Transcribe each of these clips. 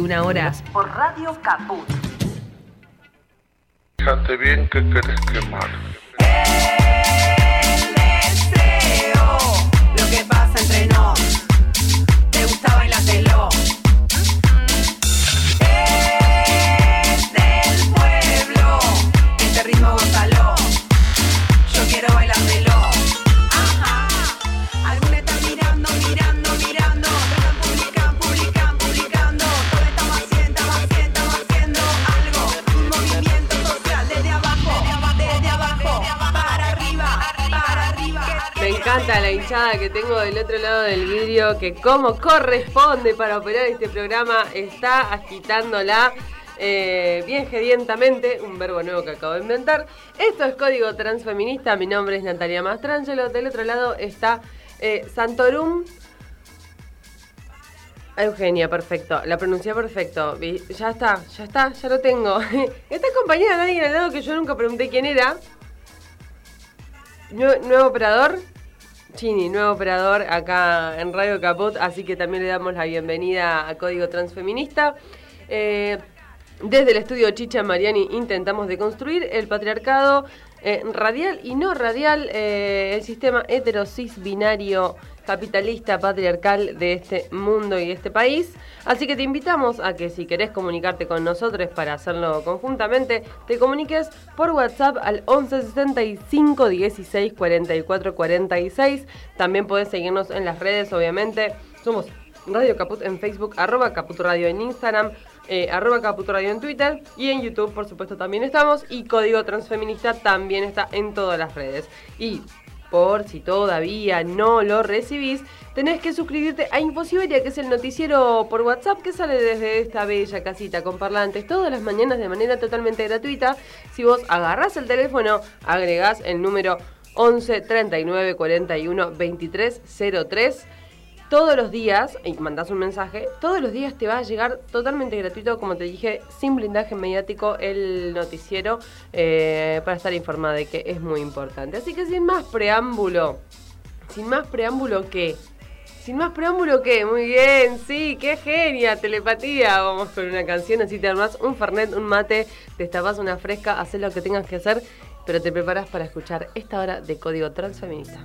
21 horas por Radio Caput. Fíjate bien que querés quemar. El deseo, lo que pasa entre nos. Te gusta bailártelo. Que tengo del otro lado del vidrio, que como corresponde para operar este programa, está agitándola eh, bien gedientamente, un verbo nuevo que acabo de inventar. Esto es Código Transfeminista, mi nombre es Natalia Mastrangelo, del otro lado está eh, Santorum. Eugenia, perfecto, la pronuncié perfecto. Ya está, ya está, ya lo tengo. Está acompañada de alguien al lado que yo nunca pregunté quién era. Nue- nuevo operador, Chini, nuevo operador acá en Radio Caput, así que también le damos la bienvenida a Código Transfeminista. Eh, desde el estudio Chicha Mariani intentamos deconstruir el patriarcado eh, radial y no radial, eh, el sistema heterosis binario capitalista patriarcal de este mundo y de este país. Así que te invitamos a que si querés comunicarte con nosotros para hacerlo conjuntamente, te comuniques por WhatsApp al 11 65 16 44 46. También puedes seguirnos en las redes, obviamente. Somos Radio Caput en Facebook, arroba Caput Radio en Instagram, eh, arroba Caput Radio en Twitter y en YouTube, por supuesto, también estamos. Y Código Transfeminista también está en todas las redes. Y por si todavía no lo recibís, tenés que suscribirte a Infosiberia, que es el noticiero por WhatsApp que sale desde esta bella casita con parlantes todas las mañanas de manera totalmente gratuita. Si vos agarrás el teléfono, agregás el número 11 39 41 23 03 todos los días, y mandás un mensaje, todos los días te va a llegar totalmente gratuito, como te dije, sin blindaje mediático, el noticiero, eh, para estar informada de que es muy importante. Así que sin más preámbulo, sin más preámbulo que... Sin más preámbulo que, muy bien, sí, qué genia, telepatía. Vamos con una canción, así te armás un fernet, un mate, te destapas una fresca, haces lo que tengas que hacer, pero te preparas para escuchar esta hora de Código Transfeminista.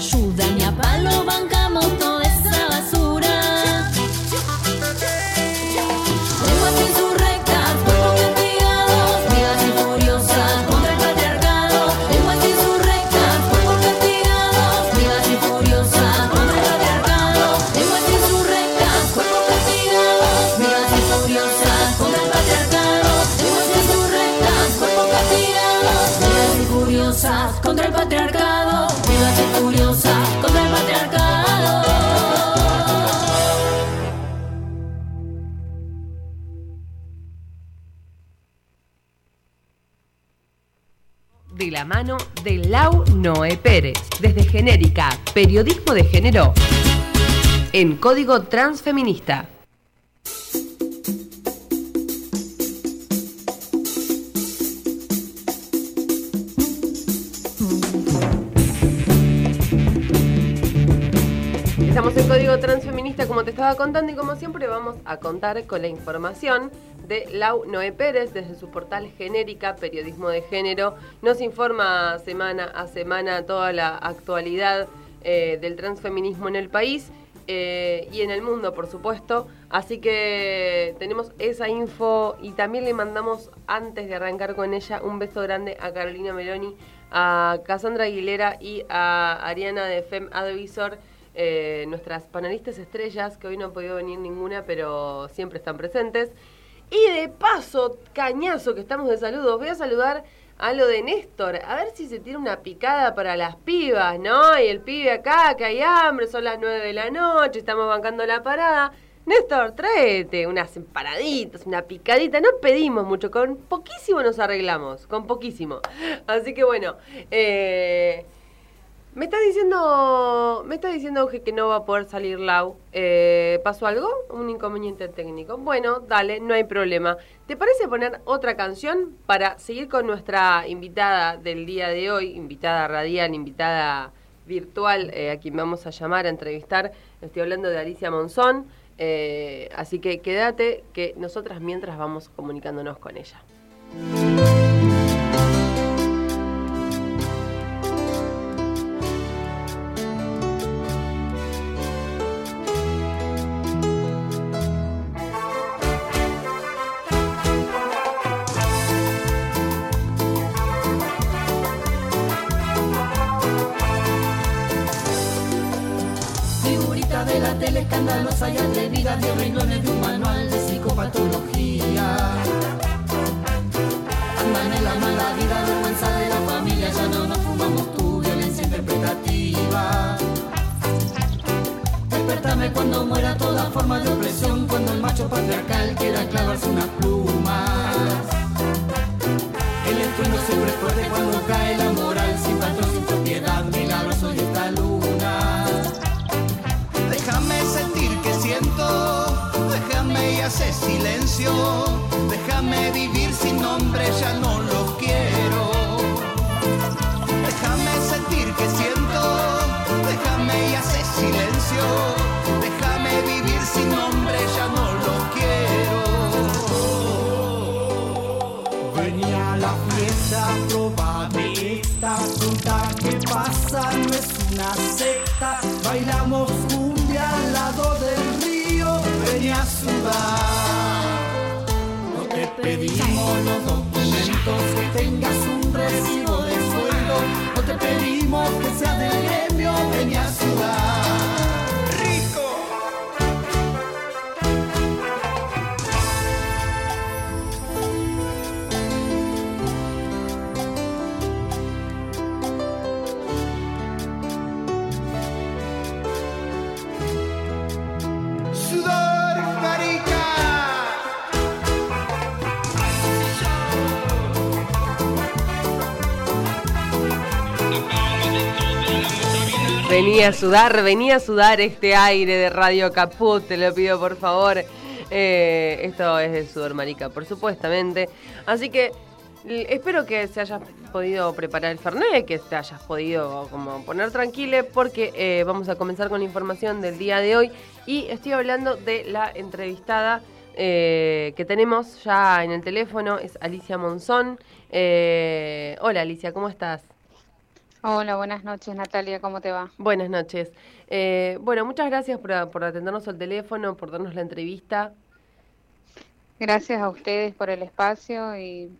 hit de la autoayuda, Noé Pérez, desde Genérica, Periodismo de Género, en Código Transfeminista. Estamos en Código Transfeminista, como te estaba contando, y como siempre vamos a contar con la información de Lau Noé Pérez desde su portal Genérica, Periodismo de Género. Nos informa semana a semana toda la actualidad eh, del transfeminismo en el país eh, y en el mundo, por supuesto. Así que tenemos esa info y también le mandamos, antes de arrancar con ella, un beso grande a Carolina Meloni, a Cassandra Aguilera y a Ariana de FEM Advisor, eh, nuestras panelistas estrellas, que hoy no han podido venir ninguna, pero siempre están presentes. Y de paso, cañazo que estamos de saludos, voy a saludar a lo de Néstor, a ver si se tiene una picada para las pibas, ¿no? Y el pibe acá, que hay hambre, son las 9 de la noche, estamos bancando la parada. Néstor, tráete unas empanaditas, una picadita. No pedimos mucho, con poquísimo nos arreglamos, con poquísimo. Así que bueno, eh, me está diciendo, me está diciendo Auge, que no va a poder salir Lau. Eh, ¿Pasó algo? Un inconveniente técnico. Bueno, dale, no hay problema. ¿Te parece poner otra canción para seguir con nuestra invitada del día de hoy, invitada radial, invitada virtual, eh, a quien vamos a llamar a entrevistar? Estoy hablando de Alicia Monzón. Eh, así que quédate que nosotras mientras vamos comunicándonos con ella. Venía a sudar, venía a sudar este aire de Radio Caput, te lo pido por favor. Eh, esto es el sudor marica, por supuestamente. Así que espero que se hayas podido preparar el Fernet, que te hayas podido como poner tranquile, porque eh, vamos a comenzar con la información del día de hoy. Y estoy hablando de la entrevistada eh, que tenemos ya en el teléfono, es Alicia Monzón. Hola Alicia, ¿cómo estás? Hola, buenas noches Natalia, ¿cómo te va? Buenas noches. Eh, bueno, muchas gracias por, por atendernos al teléfono, por darnos la entrevista. Gracias a ustedes por el espacio y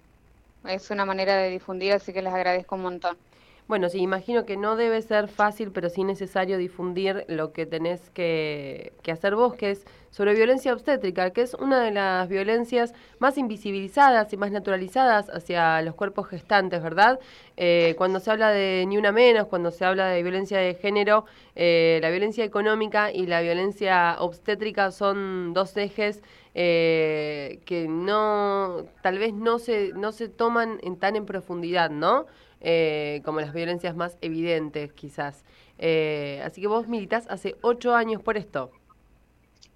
es una manera de difundir, así que les agradezco un montón. Bueno, sí, imagino que no debe ser fácil, pero sí necesario difundir lo que tenés que, que hacer vos, que es sobre violencia obstétrica, que es una de las violencias más invisibilizadas y más naturalizadas hacia los cuerpos gestantes, ¿verdad? Eh, cuando se habla de ni una menos, cuando se habla de violencia de género, eh, la violencia económica y la violencia obstétrica son dos ejes eh, que no, tal vez no se, no se toman en, tan en profundidad, ¿no? Eh, como las violencias más evidentes, quizás. Eh, así que vos militás hace ocho años por esto.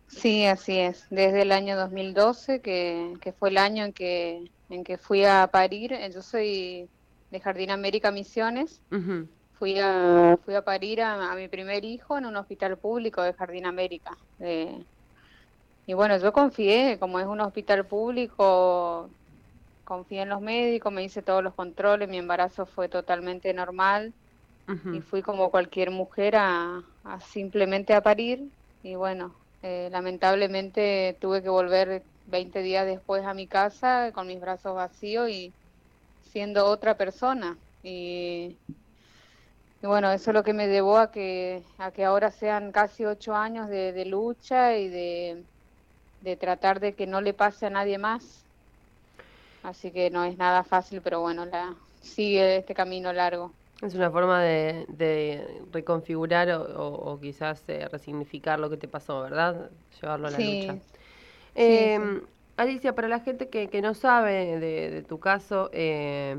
Sí, así es. Desde el año 2012, que, que fue el año en que, en que fui a parir, eh, yo soy de Jardín América Misiones, fui a, fui a parir a, a mi primer hijo en un hospital público de Jardín América. Eh, y bueno, yo confié, como es un hospital público, confié en los médicos, me hice todos los controles, mi embarazo fue totalmente normal y fui como cualquier mujer a, a simplemente a parir. Y bueno, eh, lamentablemente tuve que volver 20 días después a mi casa con mis brazos vacíos y siendo otra persona. Y, y bueno, eso es lo que me llevó a que, a que ahora sean casi ocho años de, de lucha y de, de tratar de que no le pase a nadie más. Así que no es nada fácil, pero bueno, la, sigue este camino largo. Es una forma de, de reconfigurar o, o- o quizás eh, resignificar lo que te pasó, ¿verdad? Llevarlo a la Sí, lucha. sí, Eh, sí. Alicia, para la gente que, que no sabe de, de tu caso, eh,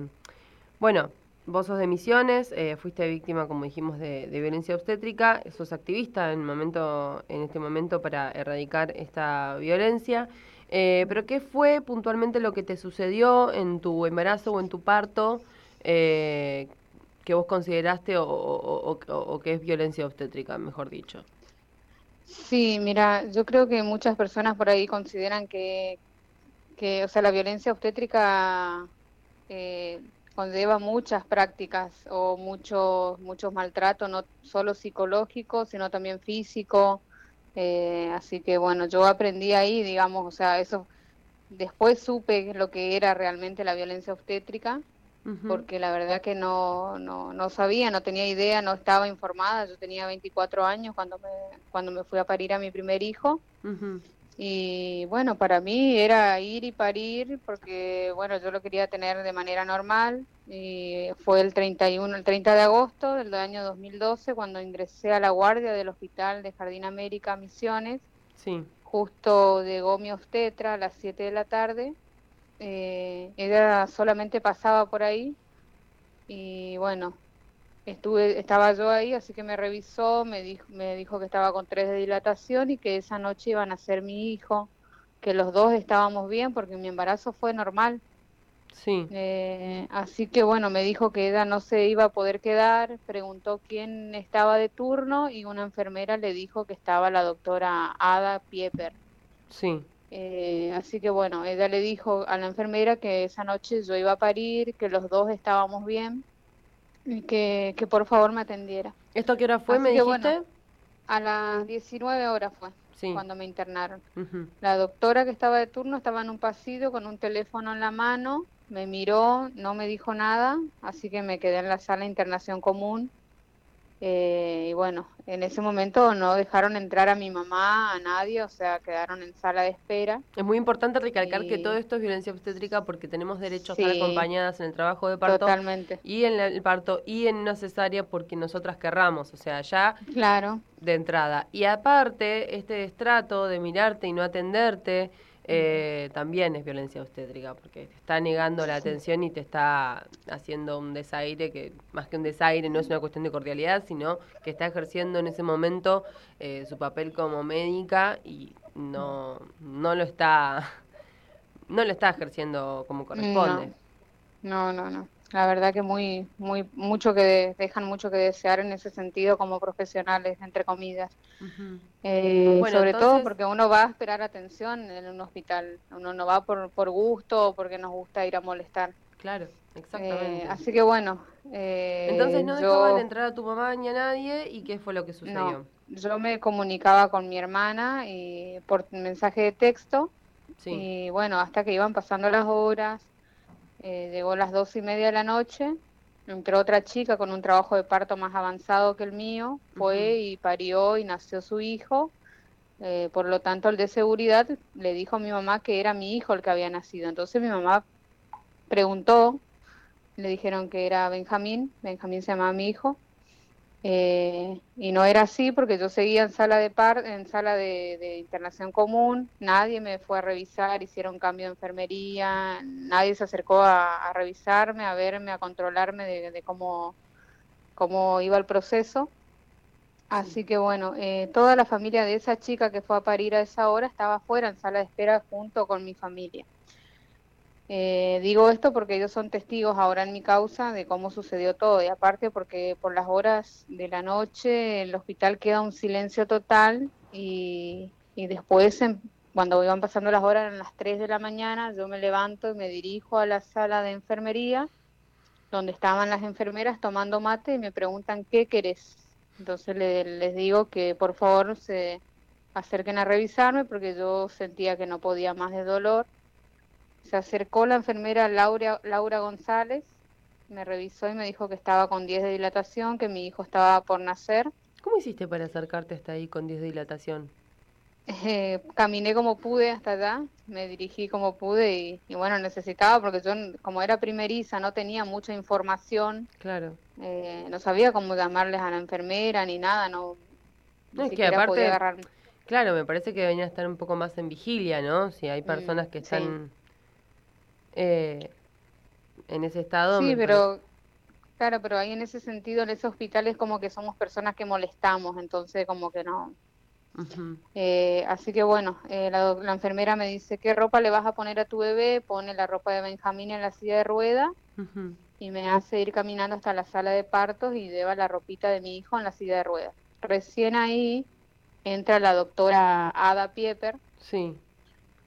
bueno, vos sos de Misiones, eh, fuiste víctima, como dijimos, de, de violencia obstétrica, sos activista en, momento, en este momento para erradicar esta violencia. Eh, pero ¿qué fue puntualmente lo que te sucedió en tu embarazo o en tu parto eh, que vos consideraste o, o- o- que es violencia obstétrica, mejor dicho? Sí, mira, yo creo que muchas personas por ahí consideran que, que o sea, la violencia obstétrica eh, conlleva muchas prácticas o muchos muchos maltratos, no solo psicológicos, sino también físico. Eh, así que bueno, yo aprendí ahí, digamos, o sea, eso después supe lo que era realmente la violencia obstétrica, porque la verdad que no, no, no sabía, no tenía idea, no estaba informada. Yo tenía 24 años cuando me, cuando me fui a parir a mi primer hijo. ujú. Y bueno, para mí era ir y parir porque, bueno, yo lo quería tener de manera normal. Y fue el 31, el 30 de agosto del año 2012 cuando ingresé a la guardia del hospital de Jardín América Misiones. Sí. Justo llegó mi obstetra a las 7 de la tarde. Eh, ella solamente pasaba por ahí y bueno, estuve, estaba yo ahí, así que me revisó, me dijo, me dijo que estaba con tres de dilatación y que esa noche iban a ser mi hijo, que los dos estábamos bien porque mi embarazo fue normal. Sí. Eh, así que bueno, me dijo que ella no se iba a poder quedar, preguntó quién estaba de turno y una enfermera le dijo que estaba la doctora Ada Pieper. Sí. Eh, así que bueno, ella le dijo a la enfermera que esa noche yo iba a parir, que los dos estábamos bien que, que por favor me atendiera. ¿Esto a qué hora fue, Así me dijiste? bueno. A las 19 horas fue Sí. cuando me internaron. La doctora que estaba de turno estaba en un pasillo con un teléfono en la mano, me miró, no me dijo nada, así que me quedé en la sala de internación común. Eh, y bueno, en ese momento no dejaron entrar a mi mamá, a nadie, o sea, quedaron en sala de espera. Es muy importante recalcar que todo esto es violencia obstétrica porque tenemos derecho a estar acompañadas en el trabajo de parto Totalmente. y en la- el parto y en una cesárea porque nosotras querramos, o sea, ya Claro, de entrada. Y aparte, este destrato de mirarte y no atenderte eh, también es violencia obstétrica porque te está negando la atención y te está haciendo un desaire que más que un desaire no es una cuestión de cordialidad, sino que está ejerciendo en ese momento eh, su papel como médica y no no lo está no lo está ejerciendo como corresponde. no, no, no. La verdad que muy, muy, mucho que de- dejan mucho que desear en ese sentido como profesionales, entre comillas. Eh, Bueno, sobre todo porque uno va a esperar atención en un hospital. Uno no va por, por gusto o porque nos gusta ir a molestar. Claro, Eh, exactamente. así que bueno. eh, Entonces no yo, dejaban entrar a tu mamá ni a nadie y qué fue lo que sucedió. no, yo me comunicaba con mi hermana y por mensaje de texto Sí. y bueno, hasta que iban pasando las horas, eh, llegó las dos y media de la noche, entró otra chica con un trabajo de parto más avanzado que el mío, fue y parió y nació su hijo. eh, por lo tanto, el de seguridad le dijo a mi mamá que era mi hijo el que había nacido. Entonces mi mamá preguntó, le dijeron que era Benjamín, Benjamín se llamaba mi hijo, eh, y no era así porque yo seguía en sala de par en sala de, de internación común, nadie me fue a revisar, hicieron cambio de enfermería, nadie se acercó a, a revisarme, a verme, a controlarme de, de cómo, cómo iba el proceso. Así que bueno, eh, toda la familia de esa chica que fue a parir a esa hora estaba afuera en sala de espera junto con mi familia. Eh, digo esto porque ellos son testigos ahora en mi causa de cómo sucedió todo y aparte porque por las horas de la noche el hospital queda un silencio total y, y después en- cuando iban pasando las horas, eran las 3 de la mañana, yo me levanto y me dirijo a la sala de enfermería donde estaban las enfermeras tomando mate y me preguntan qué querés. Entonces le- les digo que por favor se acerquen a revisarme porque yo sentía que no podía más de dolor. Se acercó la enfermera Laura, Laura González, me revisó y me dijo que estaba con 10 de dilatación, que mi hijo estaba por nacer. ¿Cómo hiciste para acercarte hasta ahí con 10 de dilatación? Eh, caminé como pude hasta allá, me dirigí como pude y, y bueno, necesitaba porque yo como era primeriza no tenía mucha información, Claro. eh, no sabía cómo llamarles a la enfermera ni nada, no, ni No, es que aparte, podía agarrar. claro, me parece que deberían estar un poco más en vigilia, ¿no? Si hay personas que Mm, están eh, en ese estado. Sí, pero claro, pero ahí en ese sentido, en ese hospital es como que somos personas que molestamos, entonces como que no. Eh, así que bueno, eh, la, enfermera me dice, ¿qué ropa le vas a poner a tu bebé? Pone la ropa de Benjamín en la silla de rueda y me hace ir caminando hasta la sala de partos y lleva la ropita de mi hijo en la silla de ruedas. Recién ahí entra la doctora Ada Pieper Sí.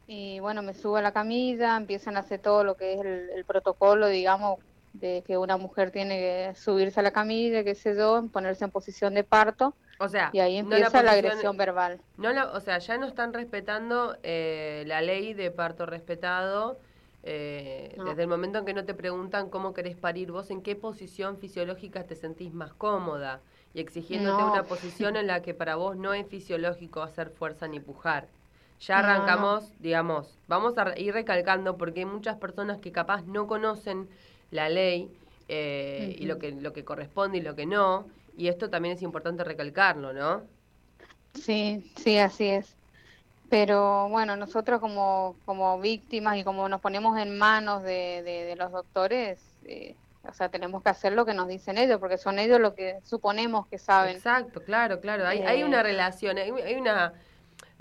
Y bueno, me sube a la camilla, empiezan a hacer todo lo que es el, el protocolo, digamos, de que una mujer tiene que subirse a la camilla, qué sé yo, ponerse en posición de parto O sea, y ahí no la empieza la, agresión verbal. No la- o sea, ya no están respetando eh, la ley de parto respetado. eh, No. Desde el momento en que no te preguntan cómo querés parir, vos en qué posición fisiológica te sentís más cómoda y exigiéndote No. una posición en la que para vos no es fisiológico hacer fuerza ni pujar. Ya No, no. arrancamos, digamos, vamos a ir recalcando porque hay muchas personas que capaz no conocen la ley eh, y lo que, lo que corresponde y lo que no, y esto también es importante recalcarlo, ¿no? Sí, sí, así es. Pero bueno, nosotros como, como víctimas y como nos ponemos en manos de, de, de los doctores, eh, o sea, tenemos que hacer lo que nos dicen ellos, porque son ellos lo que suponemos que saben. Exacto, claro, claro. Hay, hay Eh, una relación, hay, hay una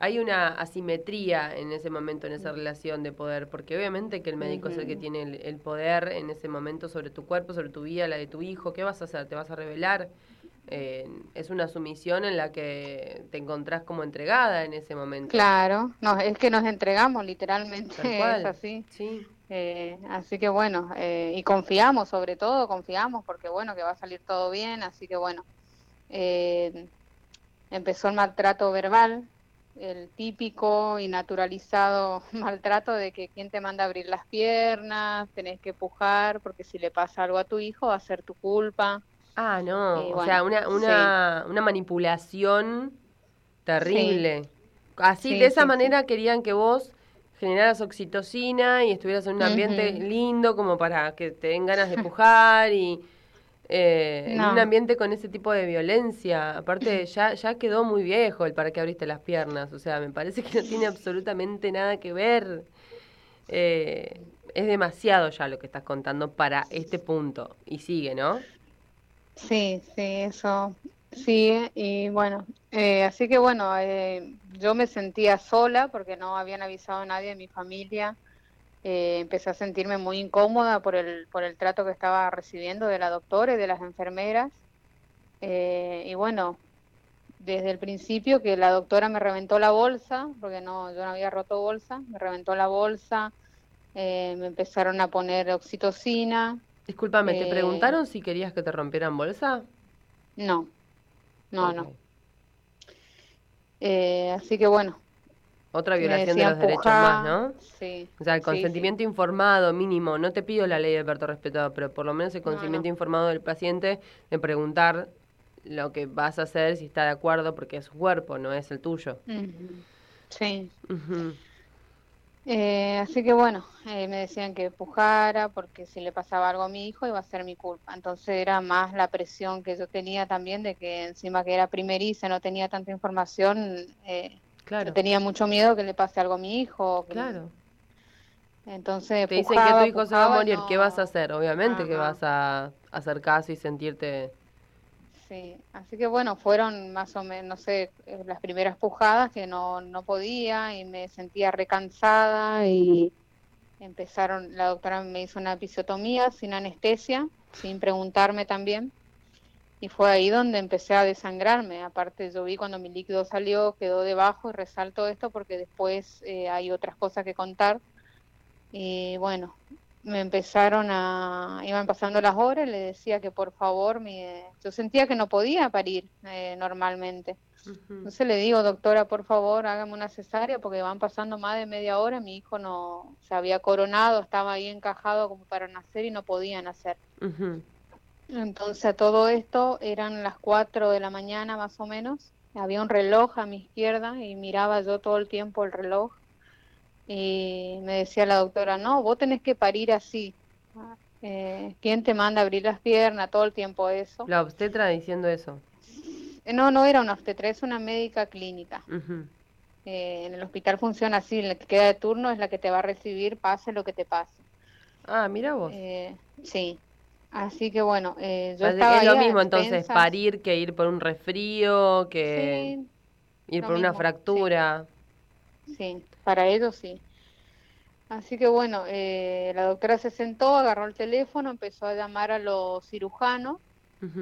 hay una asimetría en ese momento, en esa relación de poder, porque obviamente que el médico es el que tiene el, el poder en ese momento sobre tu cuerpo, sobre tu vida, la de tu hijo. ¿Qué vas a hacer? ¿Te vas a revelar? Eh, es una sumisión en la que te encontrás como entregada en ese momento. Claro, no, es que nos entregamos literalmente, es así. Sí, Eh, así que bueno, eh, y confiamos, sobre todo confiamos, porque bueno, que va a salir todo bien, así que bueno, eh, empezó el maltrato verbal, el típico y naturalizado maltrato de que quién te manda a abrir las piernas, tenés que pujar, porque si le pasa algo a tu hijo va a ser tu culpa. Ah, no, o bueno, sea, una, una, una manipulación terrible. Así, Sí, de esa manera querían que vos generaras oxitocina y estuvieras en un ambiente lindo como para que te den ganas de pujar y eh, en un ambiente con ese tipo de violencia. Aparte, ya, ya quedó muy viejo el para qué abriste las piernas. O sea, me parece que no tiene absolutamente nada que ver. Eh, es demasiado ya lo que estás contando para este punto. Y sigue, ¿no? Sí, sí, eso sigue y bueno, eh, así que bueno, eh, yo me sentía sola porque no habían avisado a nadie de mi familia, eh, empecé a sentirme muy incómoda por el, por el trato que estaba recibiendo de la doctora y de las enfermeras, eh, y bueno, desde el principio que la doctora me reventó la bolsa, porque no, yo no había roto bolsa, me reventó la bolsa, eh, me empezaron a poner oxitocina, Discúlpame, ¿te Eh, preguntaron si querías que te rompieran bolsa? no, no, no. Eh, así que bueno, Otra violación de los derechos más, ¿no? Sí. O sea, el sí, consentimiento informado mínimo, no te pido la ley de parto respetado, pero por lo menos el No, no. consentimiento informado del paciente de preguntar lo que vas a hacer, si está de acuerdo, porque es su cuerpo, no es el tuyo. sí. Eh, así que bueno, eh, me decían que pujara porque si le pasaba algo a mi hijo iba a ser mi culpa. Entonces era más la presión que yo tenía también de que encima que era primeriza, no tenía tanta información, eh, Claro, yo tenía mucho miedo que le pase algo a mi hijo. que- claro. Entonces Te dicen que tu hijo se va a morir, ¿qué no- vas a hacer? Obviamente que Ajá. vas a hacer caso y sentirte... Sí, así que bueno, fueron más o menos, no sé, eh, las primeras pujadas que no, no podía y me sentía recansada y, empezaron, la doctora me hizo una episiotomía sin anestesia, sin preguntarme también. Y fue ahí donde empecé a desangrarme. Aparte, yo vi cuando mi líquido salió, quedó debajo y resalto esto porque después eh, hay otras cosas que contar. Y bueno, me empezaron a, iban pasando las horas, le decía que por favor, mi, yo sentía que no podía parir eh, normalmente. Entonces le digo, doctora, por favor, hágame una cesárea porque van pasando más de media hora, mi hijo no se había coronado, estaba ahí encajado como para nacer y no podía nacer. Entonces a todo esto eran las 4 de la mañana más o menos, había un reloj a mi izquierda y miraba yo todo el tiempo el reloj y me decía la doctora, no, vos tenés que parir así. Eh, ¿Quién te manda a abrir las piernas? Todo el tiempo eso. La obstetra diciendo eso. No, no era una obstetra, es una médica clínica. Eh, en el hospital funciona así, la que queda de turno es la que te va a recibir, pase lo que te pase. Ah, mira vos. Eh, sí. Así que bueno, eh, yo estaba es lo mismo entonces expensas. parir que ir por un resfrío, que Sí, ir por una mismo, fractura. Sí, para ellos sí. Así que bueno, eh, la doctora se sentó, agarró el teléfono, empezó a llamar a los cirujanos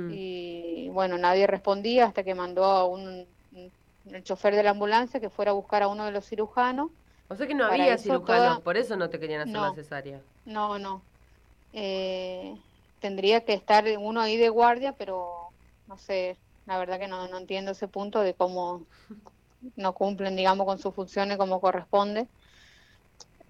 y bueno, nadie respondía hasta que mandó a un, el chofer de la ambulancia que fuera a buscar a uno de los cirujanos. O sea que no para había cirujanos, toda- por eso no te querían hacer la No. cesárea. No, no. Eh, tendría que estar uno ahí de guardia, pero no sé, la verdad que no, no entiendo ese punto de cómo no cumplen, digamos, con sus funciones como corresponde.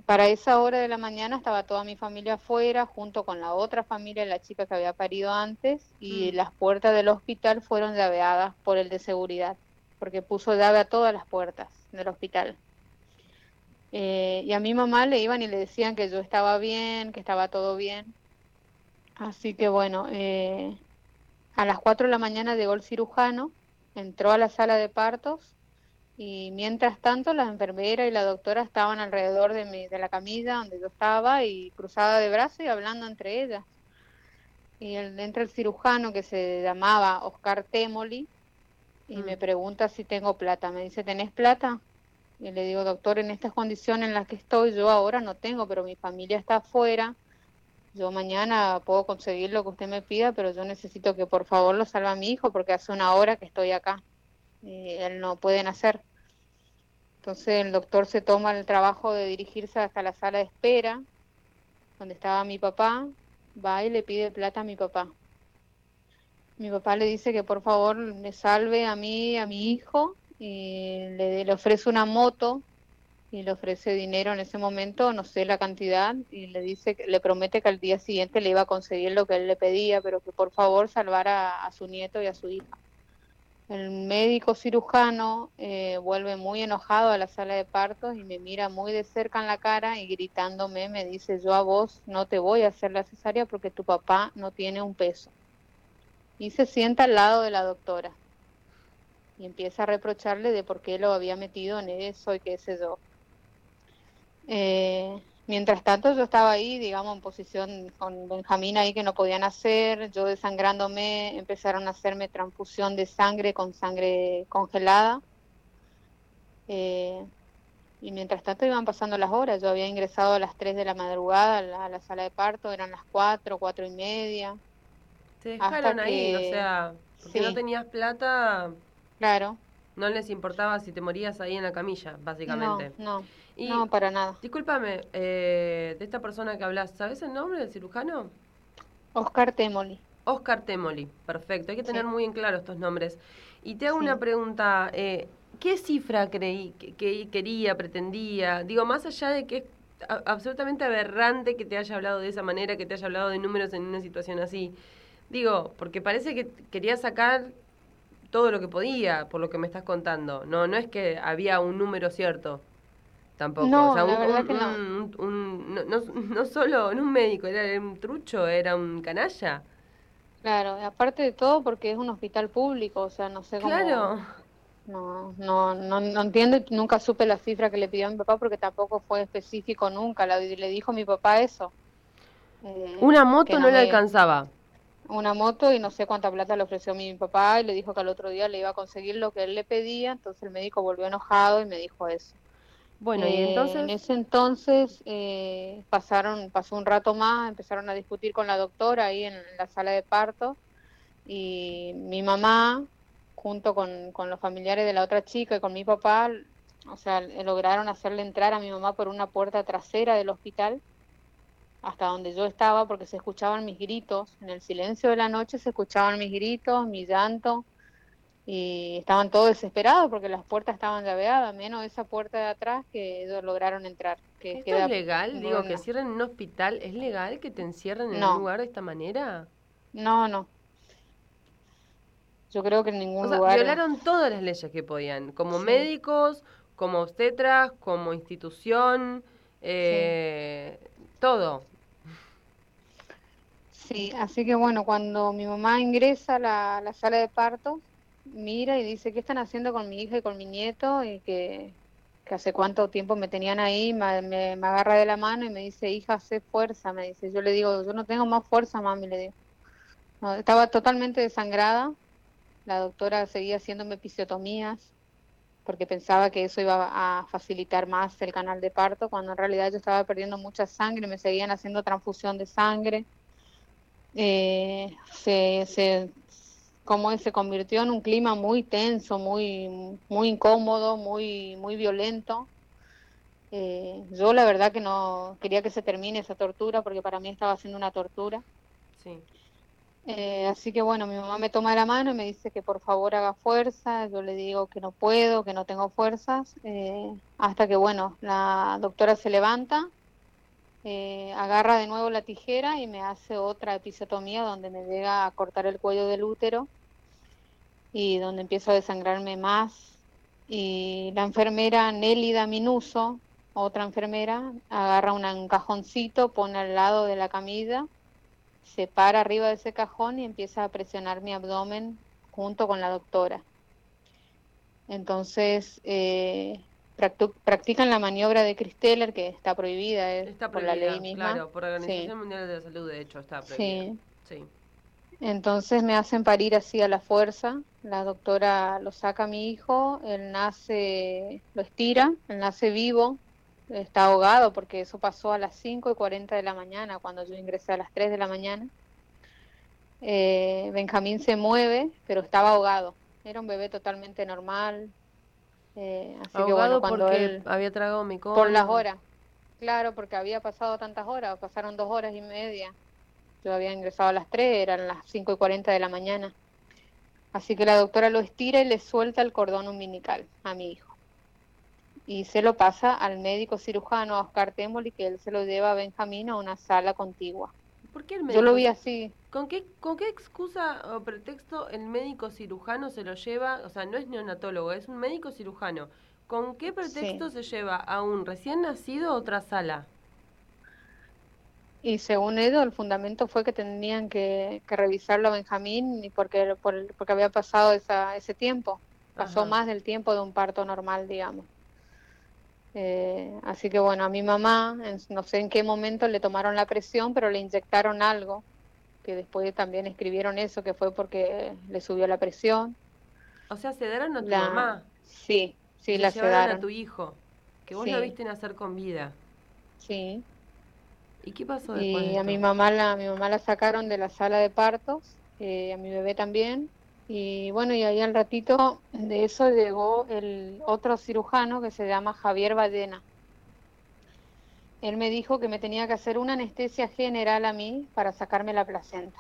Para esa hora de la mañana estaba toda mi familia afuera, junto con la otra familia, la chica que había parido antes, y Mm. las puertas del hospital fueron llaveadas por el de seguridad, porque puso llave a todas las puertas del hospital. Eh, y a mi mamá le iban y le decían que yo estaba bien, que estaba todo bien. Así que bueno, eh, a las 4 de la mañana llegó el cirujano, entró a la sala de partos y mientras tanto la enfermera y la doctora estaban alrededor de, mi, de la camilla donde yo estaba y cruzada de brazos y hablando entre ellas. Y el- entra el cirujano que se llamaba Oscar Temoli y Mm. me pregunta si tengo plata. Me dice, ¿tenés plata? Y le digo, doctor, en estas condiciones en las que estoy, yo ahora no tengo, pero mi familia está afuera. Yo mañana puedo conseguir lo que usted me pida, pero yo necesito que por favor lo salve a mi hijo porque hace una hora que estoy acá. Y él no puede nacer. Entonces el doctor se toma el trabajo de dirigirse hasta la sala de espera, donde estaba mi papá, va y le pide plata a mi papá. Mi papá le dice que por favor me salve a mí, a mi hijo, y le, le ofrece una moto y le ofrece dinero en ese momento, no sé la cantidad, y le dice, le promete que al día siguiente le iba a conseguir lo que él le pedía, pero que por favor salvara a su nieto y a su hija. El médico cirujano eh, vuelve muy enojado a la sala de partos y me mira muy de cerca en la cara y gritándome me dice, yo a vos no te voy a hacer la cesárea porque tu papá no tiene un peso. Y se sienta al lado de la doctora y empieza a reprocharle de por qué lo había metido en eso y qué sé yo. Eh, mientras tanto yo estaba ahí, digamos, en posición con Benjamín ahí que no podían hacer, yo desangrándome, empezaron a hacerme transfusión de sangre con sangre congelada. Eh, y mientras tanto iban pasando las horas, yo había ingresado a las 3 de la madrugada a la, a la sala de parto, eran las 4, 4 y media, Te dejaron ahí, o sea, porque no tenías plata, claro. no les importaba si te morías ahí en la camilla, básicamente. No, no, Y no, para nada. discúlpame, eh, de esta persona que hablas, ¿sabes el nombre del cirujano? Oscar Temoli. Oscar Temoli, perfecto, hay que tener Sí. muy en claro estos nombres. Y te hago Sí. una pregunta, eh, ¿qué cifra creí que, que quería, pretendía? Digo, más allá de que es absolutamente aberrante que te haya hablado de esa manera, que te haya hablado de números en una situación así. Digo, porque parece que quería sacar todo lo que podía, por lo que me estás contando. No, no es que había un número cierto. Tampoco. No, o sea, la un- verdad un- que no. un- un- no, no, no solo en un médico, era un trucho, era un canalla. Claro, aparte de todo porque es un hospital público, o sea, no sé cómo... Claro. No, no, no, no entiendo nunca supe la cifra que le pidió a mi papá porque tampoco fue específico nunca. La- le dijo mi papá eso. eh, Una moto no, le me- alcanzaba. Una moto y no sé cuánta plata le ofreció mi papá y le dijo que al otro día le iba a conseguir lo que él le pedía. Entonces el médico volvió enojado y me dijo eso. Bueno, y Eh, entonces... En ese entonces eh, pasaron, pasó un rato más, empezaron a discutir con la doctora ahí en, la sala de parto y mi mamá, junto con, con los familiares de la otra chica y con mi papá, o sea, lograron hacerle entrar a mi mamá por una puerta trasera del hospital hasta donde yo estaba porque se escuchaban mis gritos, en el silencio de la noche se escuchaban mis gritos, mi llanto y estaban todos desesperados porque las puertas estaban llaveadas, menos esa puerta de atrás que ellos lograron entrar. Que ¿Esto queda es legal? Digo, que cierren un hospital. ¿Es legal que te encierren en No. un lugar de esta manera? No, no. Yo creo que en ningún O sea, lugar. violaron todas las leyes que podían, como Sí. médicos, como obstetras, como institución, eh, todo. Sí, así que bueno, cuando mi mamá ingresa a la, a la sala de parto, mira y dice, ¿qué están haciendo con mi hija y con mi nieto? Y que, que hace cuánto tiempo me tenían ahí, me, agarra de la mano y me dice, hija, hace fuerza, me dice. Yo le digo, yo no tengo más fuerza, mami, le digo. Estaba totalmente desangrada, la doctora seguía haciéndome episiotomías porque pensaba que eso iba a facilitar más el canal de parto, cuando en realidad yo estaba perdiendo mucha sangre, me seguían haciendo transfusión de sangre eh, se, se, como es, se convirtió en un clima muy tenso, muy, muy incómodo, muy, muy violento. Eh, yo la verdad que no quería que se termine esa tortura porque para mí estaba siendo una tortura. Sí. Eh, así que bueno, mi mamá me toma la mano y me dice que por favor haga fuerza. Yo le digo que no puedo, que no tengo fuerzas. eh, hasta que bueno, la doctora se levanta, eh, agarra de nuevo la tijera y me hace otra episiotomía donde me llega a cortar el cuello del útero y donde empiezo a desangrarme más. Y la enfermera Nélida Minuso, otra enfermera, agarra un cajoncito, pone al lado de la camilla se para arriba de ese cajón y empieza a presionar mi abdomen junto con la doctora. Entonces, eh, practican la maniobra de Christeller, que está prohibida eh, Está por la ley misma. claro, por la Organización Sí. Mundial de la Salud, de hecho, está prohibida. Sí. Sí. Entonces me hacen parir así a la fuerza. La doctora lo saca a mi hijo, él nace, lo estira, él nace vivo, está ahogado porque eso pasó a las 5 y 40 de la mañana, cuando yo ingresé a las 3 de la mañana. Eh, Benjamín se mueve, pero estaba ahogado. Era un bebé totalmente normal. Eh, así que bueno, Ahogado cuando porque él... había tragado mi Por las horas. Claro, porque había pasado tantas horas, pasaron dos horas y media. Yo había ingresado a las 3, eran las 5 y 40 de la mañana. Así que la doctora lo estira y le suelta el cordón umbilical a mi hijo. Y se lo pasa al médico cirujano, a Oscar Temoli, que él se lo lleva a Benjamín a una sala contigua. ¿Por qué el Yo médico? lo vi así. ¿Con qué, ¿Con qué excusa o pretexto el médico cirujano se lo lleva? O sea, no es neonatólogo, es un médico cirujano. ¿Con qué pretexto se lleva a un recién nacido a otra sala? Y según ellos, el fundamento fue que tenían que, que revisarlo a Benjamín y porque, por porque había pasado esa, ese tiempo. Pasó Ajá. más del tiempo de un parto normal, digamos. Eh, así que bueno, a mi mamá, en- no sé en qué momento le tomaron la presión, pero le inyectaron algo, que después también escribieron eso, que fue porque le subió la presión. O sea, sedaron a tu La- mamá. Sí, sí, la se llevaron a sedaron. tu hijo, que vos Sí. lo viste nacer con vida. Sí. ¿Y qué pasó después de Y a mi mamá la, a mi mamá la sacaron de la sala de partos, eh, a mi bebé también. Y bueno, y ahí al ratito de eso llegó el otro cirujano que se llama Javier Ballena. Él me dijo que me tenía que hacer una anestesia general a mí para sacarme la placenta.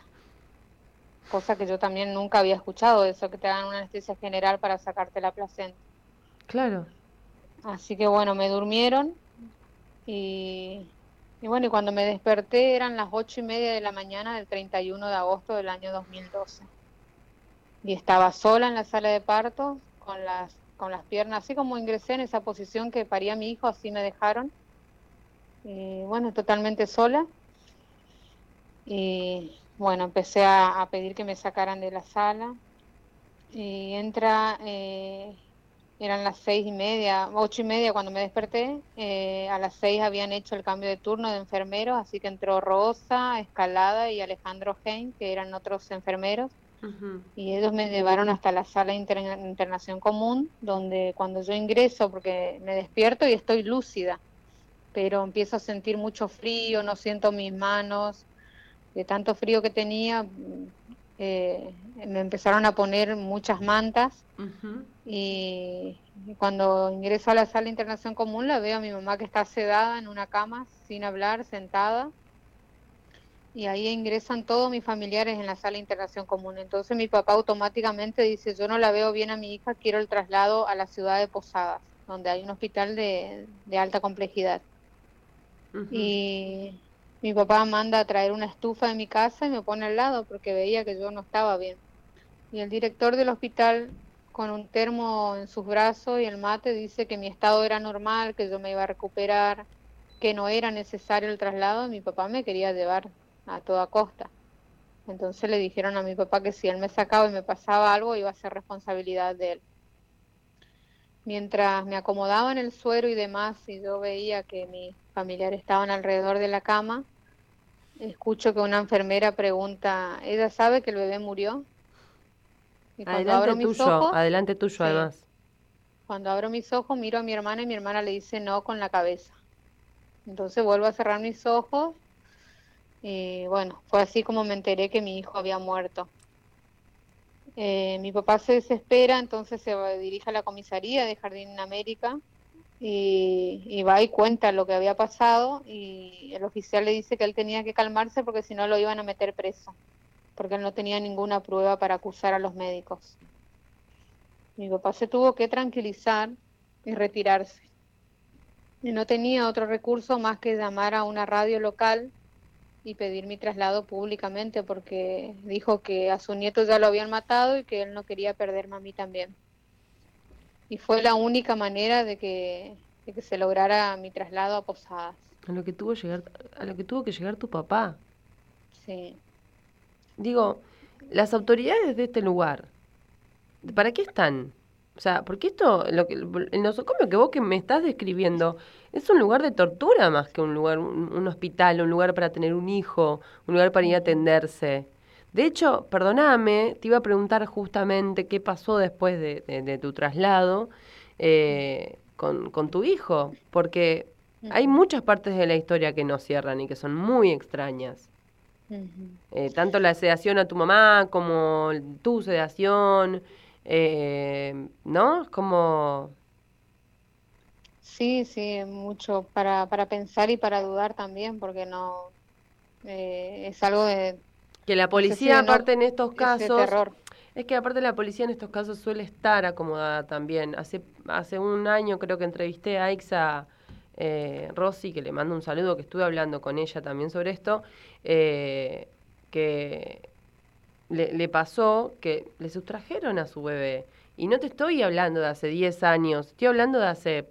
Cosa que yo también nunca había escuchado, eso que te hagan una anestesia general para sacarte la placenta. Claro. Así que bueno, me durmieron y, y bueno, y cuando me desperté eran las ocho y media de la mañana del 31 de agosto del año 2012. Y estaba sola en la sala de parto, con las, con las piernas, así como ingresé en esa posición que paría mi hijo, así me dejaron. Y bueno, totalmente sola. Y bueno, empecé a, pedir que me sacaran de la sala. Y entra, eh, eran las seis y media, ocho y media cuando me desperté. eh, a las seis habían hecho el cambio de turno de enfermeros, así que entró Rosa, Escalada y Alejandro Hein, que eran otros enfermeros. Y ellos me llevaron hasta la sala de inter- internación común, donde cuando yo ingreso, porque me despierto y estoy lúcida, pero empiezo a sentir mucho frío, no siento mis manos, de tanto frío que tenía, eh, me empezaron a poner muchas mantas y cuando ingreso a la sala de internación común la veo a mi mamá que está sedada en una cama, sin hablar, sentada. Y ahí ingresan todos mis familiares en la sala de internación común. Entonces mi papá automáticamente dice, yo no la veo bien a mi hija, quiero el traslado a la ciudad de Posadas, donde hay un hospital de, de alta complejidad. Y mi papá manda a traer una estufa de mi casa y me pone al lado porque veía que yo no estaba bien. Y el director del hospital, con un termo en sus brazos y el mate, dice que mi estado era normal, que yo me iba a recuperar, que no era necesario el traslado. y Mi papá me quería llevar a toda costa. Entonces le dijeron a mi papá que si él me sacaba y me pasaba algo, iba a ser responsabilidad de él. Mientras me acomodaba en el suero y demás, y yo veía que mis familiares estaban alrededor de la cama, escucho que una enfermera pregunta, ¿ella sabe que el bebé murió? Y cuando abro Adelante mis tuyo, ojos, adelante tuyo Sí. además. cuando abro mis ojos, miro a mi hermana y mi hermana le dice no con la cabeza. Entonces vuelvo a cerrar mis ojos y bueno, fue así como me enteré que mi hijo había muerto. Eh, mi papá se desespera, entonces se dirige a la comisaría de Jardín América y, va y cuenta lo que había pasado y el oficial le dice que él tenía que calmarse porque si no lo iban a meter preso, porque él no tenía ninguna prueba para acusar a los médicos. Mi papá se tuvo que tranquilizar y retirarse. Y no tenía otro recurso más que llamar a una radio local y pedir mi traslado públicamente porque dijo que a su nieto ya lo habían matado y que él no quería perderme a mí también. Y fue la única manera de que, de que se lograra mi traslado a Posadas. A lo que tuvo llegar, a lo que tuvo que llegar tu papá. Sí. Digo, las autoridades de este lugar, ¿para qué están? O sea, porque esto, lo que, el nosocomio que vos que me estás describiendo, es un lugar de tortura más que un lugar, un, un hospital, un lugar para tener un hijo, un lugar para ir a atenderse. De hecho, perdóname, te iba a preguntar justamente qué pasó después de, de- de tu traslado eh, con, con tu hijo, porque hay muchas partes de la historia que no cierran y que son muy extrañas. Eh, tanto la sedación a tu mamá como tu sedación, eh, ¿no? Es Como, Sí, sí, mucho para, para pensar y para dudar también, porque no eh, es algo de, que la policía, aparte en estos casos, es que aparte la policía en estos casos suele estar acomodada también. Hace, hace un año creo que entrevisté a Aixa eh, Rossi, que le mando un saludo, que estuve hablando con ella también sobre esto, eh, que le, le pasó que le sustrajeron a su bebé. Y no te estoy hablando de hace 10 años, estoy hablando de hace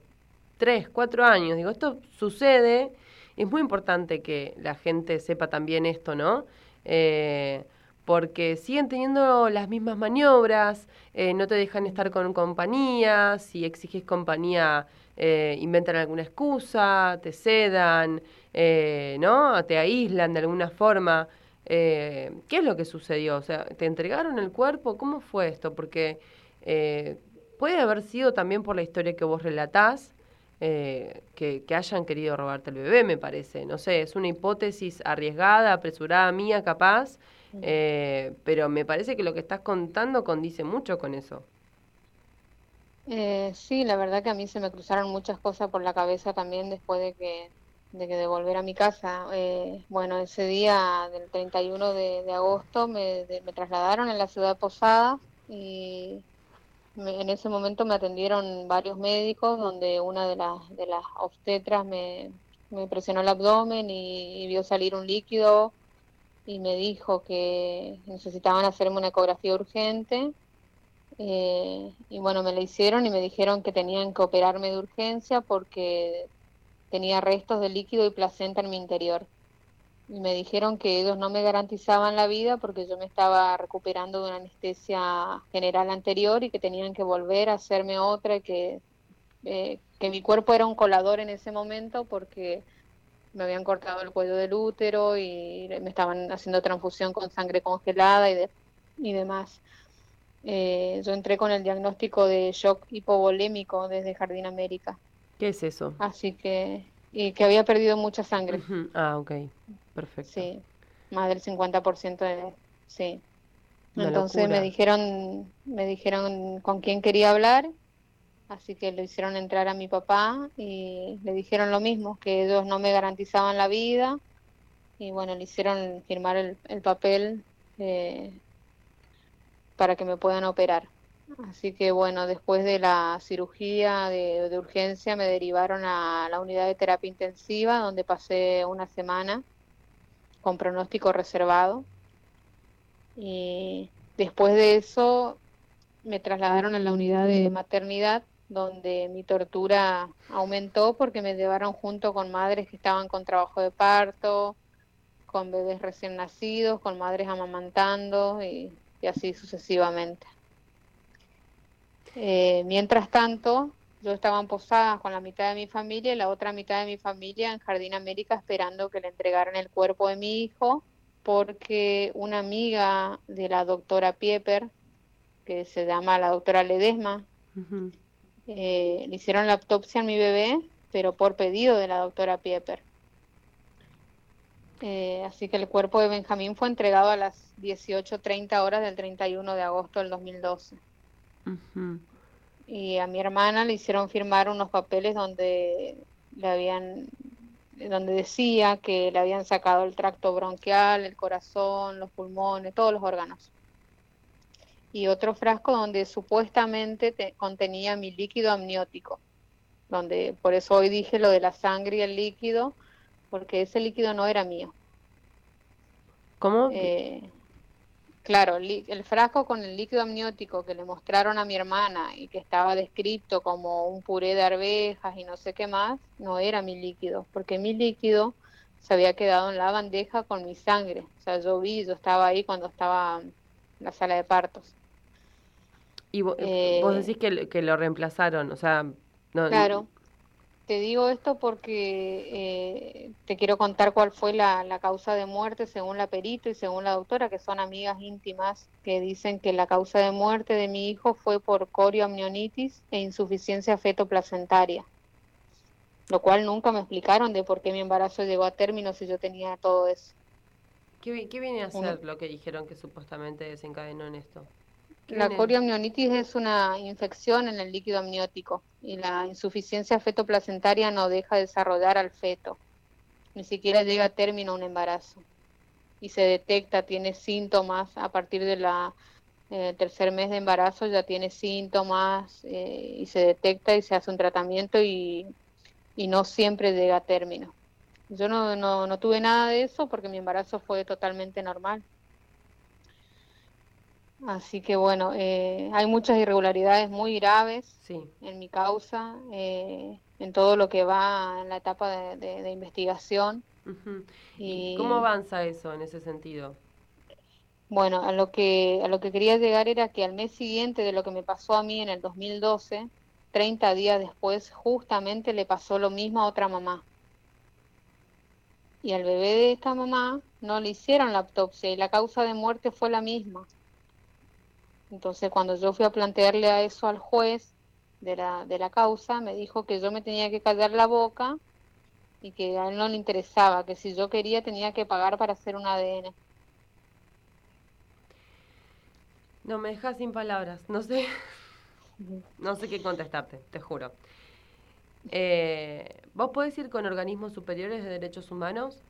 3, 4 años. Digo, esto sucede. Es muy importante que la gente sepa también esto, ¿no? Eh, porque siguen teniendo las mismas maniobras, eh, no te dejan estar con compañía, si exiges compañía eh, inventan alguna excusa, te sedan, eh, ¿no? Te aíslan de alguna forma. Eh, ¿Qué es lo que sucedió? O sea, ¿te entregaron el cuerpo? ¿Cómo fue esto? Porque puede haber sido también por la historia que vos relatás, eh, que, que hayan querido robarte el bebé, me parece. No sé, es una hipótesis arriesgada, apresurada mía, capaz, eh, pero me parece que lo que estás contando condice mucho con eso. Eh, sí, la verdad que a mí se me cruzaron muchas cosas por la cabeza también después de que de que de volver a mi casa. Eh, bueno, ese día del 31 de, de agosto me, de- me trasladaron en la ciudad de Posadas y en ese momento me atendieron varios médicos donde una de las de las obstetras me, me presionó el abdomen y, y vio salir un líquido y me dijo que necesitaban hacerme una ecografía urgente. Eh, y bueno, me la hicieron y me dijeron que tenían que operarme de urgencia porque tenía restos de líquido y placenta en mi interior. Y me dijeron que ellos no me garantizaban la vida porque yo me estaba recuperando de una anestesia general anterior y que tenían que volver a hacerme otra y que, eh, que mi cuerpo era un colador en ese momento porque me habían cortado el cuello del útero y me estaban haciendo transfusión con sangre congelada y de- y demás. Eh, yo entré con el diagnóstico de shock hipovolémico desde Jardín América, ¿Qué es eso? así que, y que había perdido mucha sangre. Ah, ok. Perfecto. sí, más del 50% de, sí. Una Entonces locura. me dijeron, me dijeron con quién quería hablar, así que lo hicieron entrar a mi papá y le dijeron lo mismo, que ellos no me garantizaban la vida y bueno, le hicieron firmar el, el papel eh, para que me puedan operar. Así que bueno, después de la cirugía de, urgencia me derivaron a la unidad de terapia intensiva donde pasé una semana con pronóstico reservado. Y después de eso me trasladaron a la unidad de maternidad donde mi tortura aumentó porque me llevaron junto con madres que estaban con trabajo de parto, con bebés recién nacidos, con madres amamantando y así sucesivamente. Eh, mientras tanto, yo estaba en Posadas con la mitad de mi familia y la otra mitad de mi familia en Jardín América esperando que le entregaran el cuerpo de mi hijo porque una amiga de la doctora Pieper, que se llama la doctora Ledesma, eh, le hicieron la autopsia a mi bebé, pero por pedido de la doctora Pieper. Eh, así que el cuerpo de Benjamín fue entregado a las 18.30 horas del 31 de agosto del 2012. Y a mi hermana le hicieron firmar unos papeles donde le habían donde decía que le habían sacado el tracto bronquial, el corazón, los pulmones, todos los órganos. Y otro frasco donde supuestamente te- contenía mi líquido amniótico, donde por eso hoy dije lo de la sangre y el líquido, porque ese líquido no era mío. ¿Cómo? Eh, claro, el, frasco con el líquido amniótico que le mostraron a mi hermana y que estaba descrito como un puré de arvejas y no sé qué más, no era mi líquido, porque mi líquido se había quedado en la bandeja con mi sangre. O sea, yo vi, yo estaba ahí cuando estaba en la sala de partos. y eh, vos decís que, lo- que lo reemplazaron, o sea, no, Claro. Te digo esto porque eh, te quiero contar cuál fue la, la causa de muerte según la perito y según la doctora, que son amigas íntimas, que dicen que la causa de muerte de mi hijo fue por corioamnionitis e insuficiencia fetoplacentaria. Lo cual nunca me explicaron de por qué mi embarazo llegó a término si yo tenía todo eso. ¿Qué, qué viene a ser lo que dijeron que supuestamente desencadenó en esto? ¿Qué La corioamnionitis es una infección en el líquido amniótico y la insuficiencia fetoplacentaria no deja desarrollar al feto. Ni siquiera llega a término un embarazo. Y se detecta, tiene síntomas a partir de la eh, tercer mes de embarazo, ya tiene síntomas eh, y se detecta y se hace un tratamiento y, y no siempre llega a término. Yo no, no, no tuve nada de eso porque mi embarazo fue totalmente normal. Así que bueno, eh, hay muchas irregularidades muy graves Sí. en mi causa, eh, en todo lo que va en la etapa de, de- de investigación. Y ¿Cómo avanza eso en ese sentido? bueno, a lo que a lo que quería llegar era que al mes siguiente de lo que me pasó a mí en el 2012, 30 días después, justamente le pasó lo mismo a otra mamá. Y al bebé de esta mamá no le hicieron la autopsia y la causa de muerte fue la misma. Entonces, cuando yo fui a plantearle a eso al juez de la, de la causa, me dijo que yo me tenía que callar la boca y que a él no le interesaba, que si yo quería tenía que pagar para hacer un ADN. No, me dejas sin palabras, no sé, no sé qué contestarte, te juro. Eh, ¿Vos podés ir con organismos superiores de derechos humanos?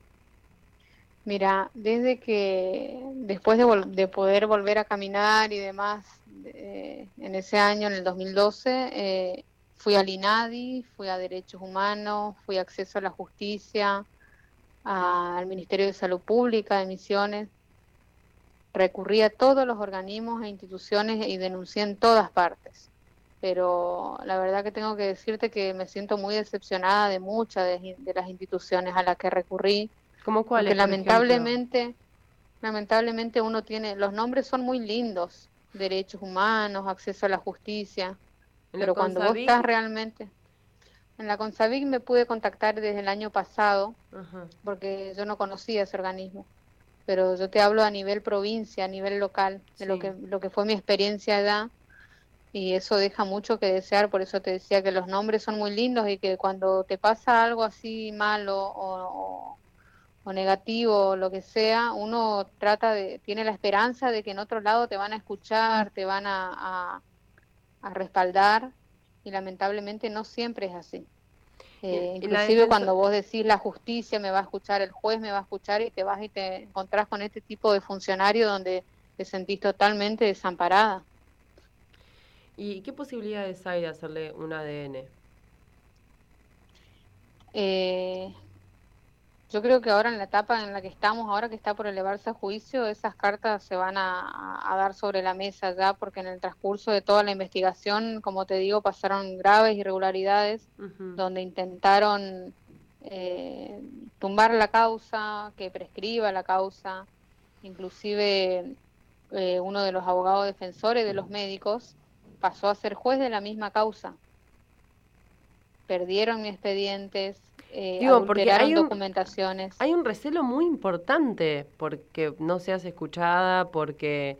Mira, desde que después de, de poder volver a caminar y demás, eh, en ese año, en el 2012, eh, fui al INADI, fui a Derechos Humanos, fui a Acceso a la Justicia, al Ministerio de Salud Pública de Misiones, recurrí a todos los organismos e instituciones y denuncié en todas partes. Pero la verdad que tengo que decirte que me siento muy decepcionada de muchas de, de las instituciones a las que recurrí. ¿Cómo? Porque por ejemplo? lamentablemente, lamentablemente uno tiene, los nombres son muy lindos, derechos humanos, acceso a la justicia, En la pero cuando vos estás realmente... En la Consavic me pude contactar desde el año pasado, Ajá. porque yo no conocía ese organismo. pero yo te hablo a nivel provincia, a nivel local, de lo que lo que fue mi experiencia allá y eso deja mucho que desear, por eso te decía que los nombres son muy lindos y que cuando te pasa algo así malo o, o- negativo o lo que sea, uno trata de, tiene la esperanza de que en otro lado te van a escuchar, te van a, a- a respaldar y lamentablemente no siempre es así. Eh, inclusive cuando vos decís la justicia me va a escuchar, el juez me va a escuchar y te vas y te encontrás con este tipo de funcionario donde te sentís totalmente desamparada. ¿Y qué posibilidades hay de hacerle un ADN? Eh, yo creo que ahora en la etapa en la que estamos, ahora que está por elevarse a juicio, esas cartas se van a, dar sobre la mesa ya, porque en el transcurso de toda la investigación, como te digo, pasaron graves irregularidades donde intentaron eh, tumbar la causa, que prescriba la causa, inclusive eh, uno de los abogados defensores de los médicos pasó a ser juez de la misma causa. Perdieron expedientes, eh, Digo, porque hay un- documentaciones. Hay un recelo muy importante porque no seas escuchada, porque,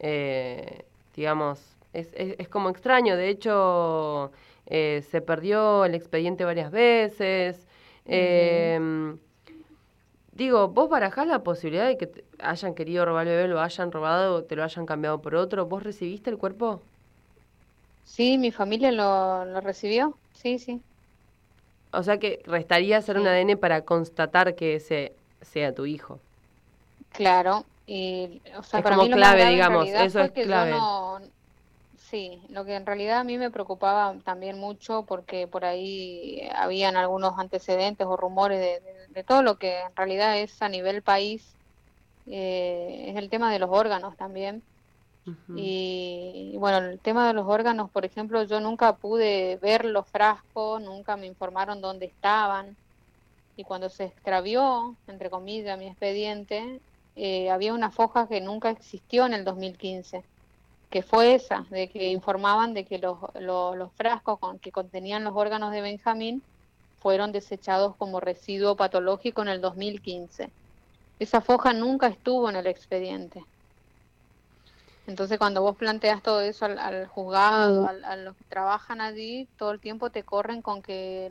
eh, digamos, es, es, es como extraño. De hecho, eh, se perdió el expediente varias veces. Eh, digo, ¿vos barajás la posibilidad de que te hayan querido robar el bebé, lo hayan robado, te lo hayan cambiado por otro? ¿Vos recibiste el cuerpo? Sí, mi familia lo, lo recibió, sí, sí. O sea que restaría hacer un. ADN para constatar que ese sea tu hijo. Claro, y o sea, Es para como mí clave, digamos, eso es que clave. no, sí, lo que en realidad a mí me preocupaba también mucho porque por ahí habían algunos antecedentes o rumores de, de- de todo lo que en realidad es a nivel país, eh, es el tema de los órganos también. Y bueno, el tema de los órganos, por ejemplo, yo nunca pude ver los frascos, nunca me informaron dónde estaban. Y cuando se extravió, entre comillas, mi expediente, eh, había una foja que nunca existió en el 2015, que fue esa, de que informaban de que los, los, los frascos con, que contenían los órganos de Benjamín fueron desechados como residuo patológico en el 2015. Esa foja nunca estuvo en el expediente. Entonces, cuando vos planteas todo eso al, al juzgado, al- a los que trabajan allí, todo el tiempo te corren con que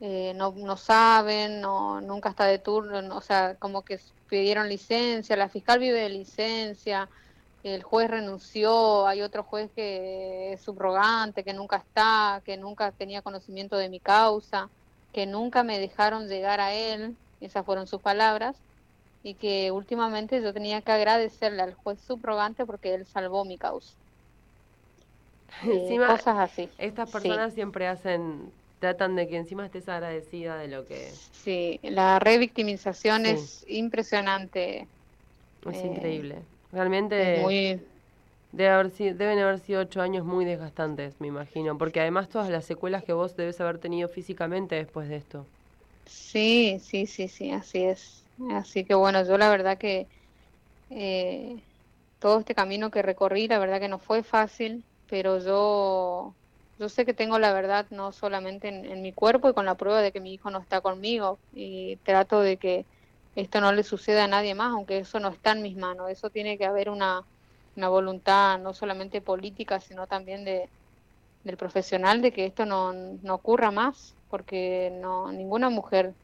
eh, no, no saben, no, nunca está de turno, no- o sea, como que pidieron licencia, la fiscal vive de licencia, el juez renunció, hay otro juez que es subrogante, que nunca está, que nunca tenía conocimiento de mi causa, que nunca me dejaron llegar a él, esas fueron sus palabras, y que últimamente yo tenía que agradecerle al juez subrogante porque él salvó mi causa. Eh, cosas así. Estas Sí. personas siempre hacen, tratan de que encima estés agradecida de lo que Sí, la revictimización Sí. es impresionante. es Eh, increíble. Realmente es muy, debe haber sido, deben haber sido ocho años muy desgastantes, me imagino, porque además todas las secuelas que vos debes haber tenido físicamente después de esto. sí, sí, sí, sí, así es. Así que bueno, yo la verdad que eh, todo este camino que recorrí, la verdad que no fue fácil, pero yo, yo sé que tengo la verdad no solamente en, en mi cuerpo y con la prueba de que mi hijo no está conmigo y trato de que esto no le suceda a nadie más, aunque eso no está en mis manos. Eso tiene que haber una, una voluntad no solamente política, sino también de, del profesional de que esto no, no ocurra más, porque no ninguna mujer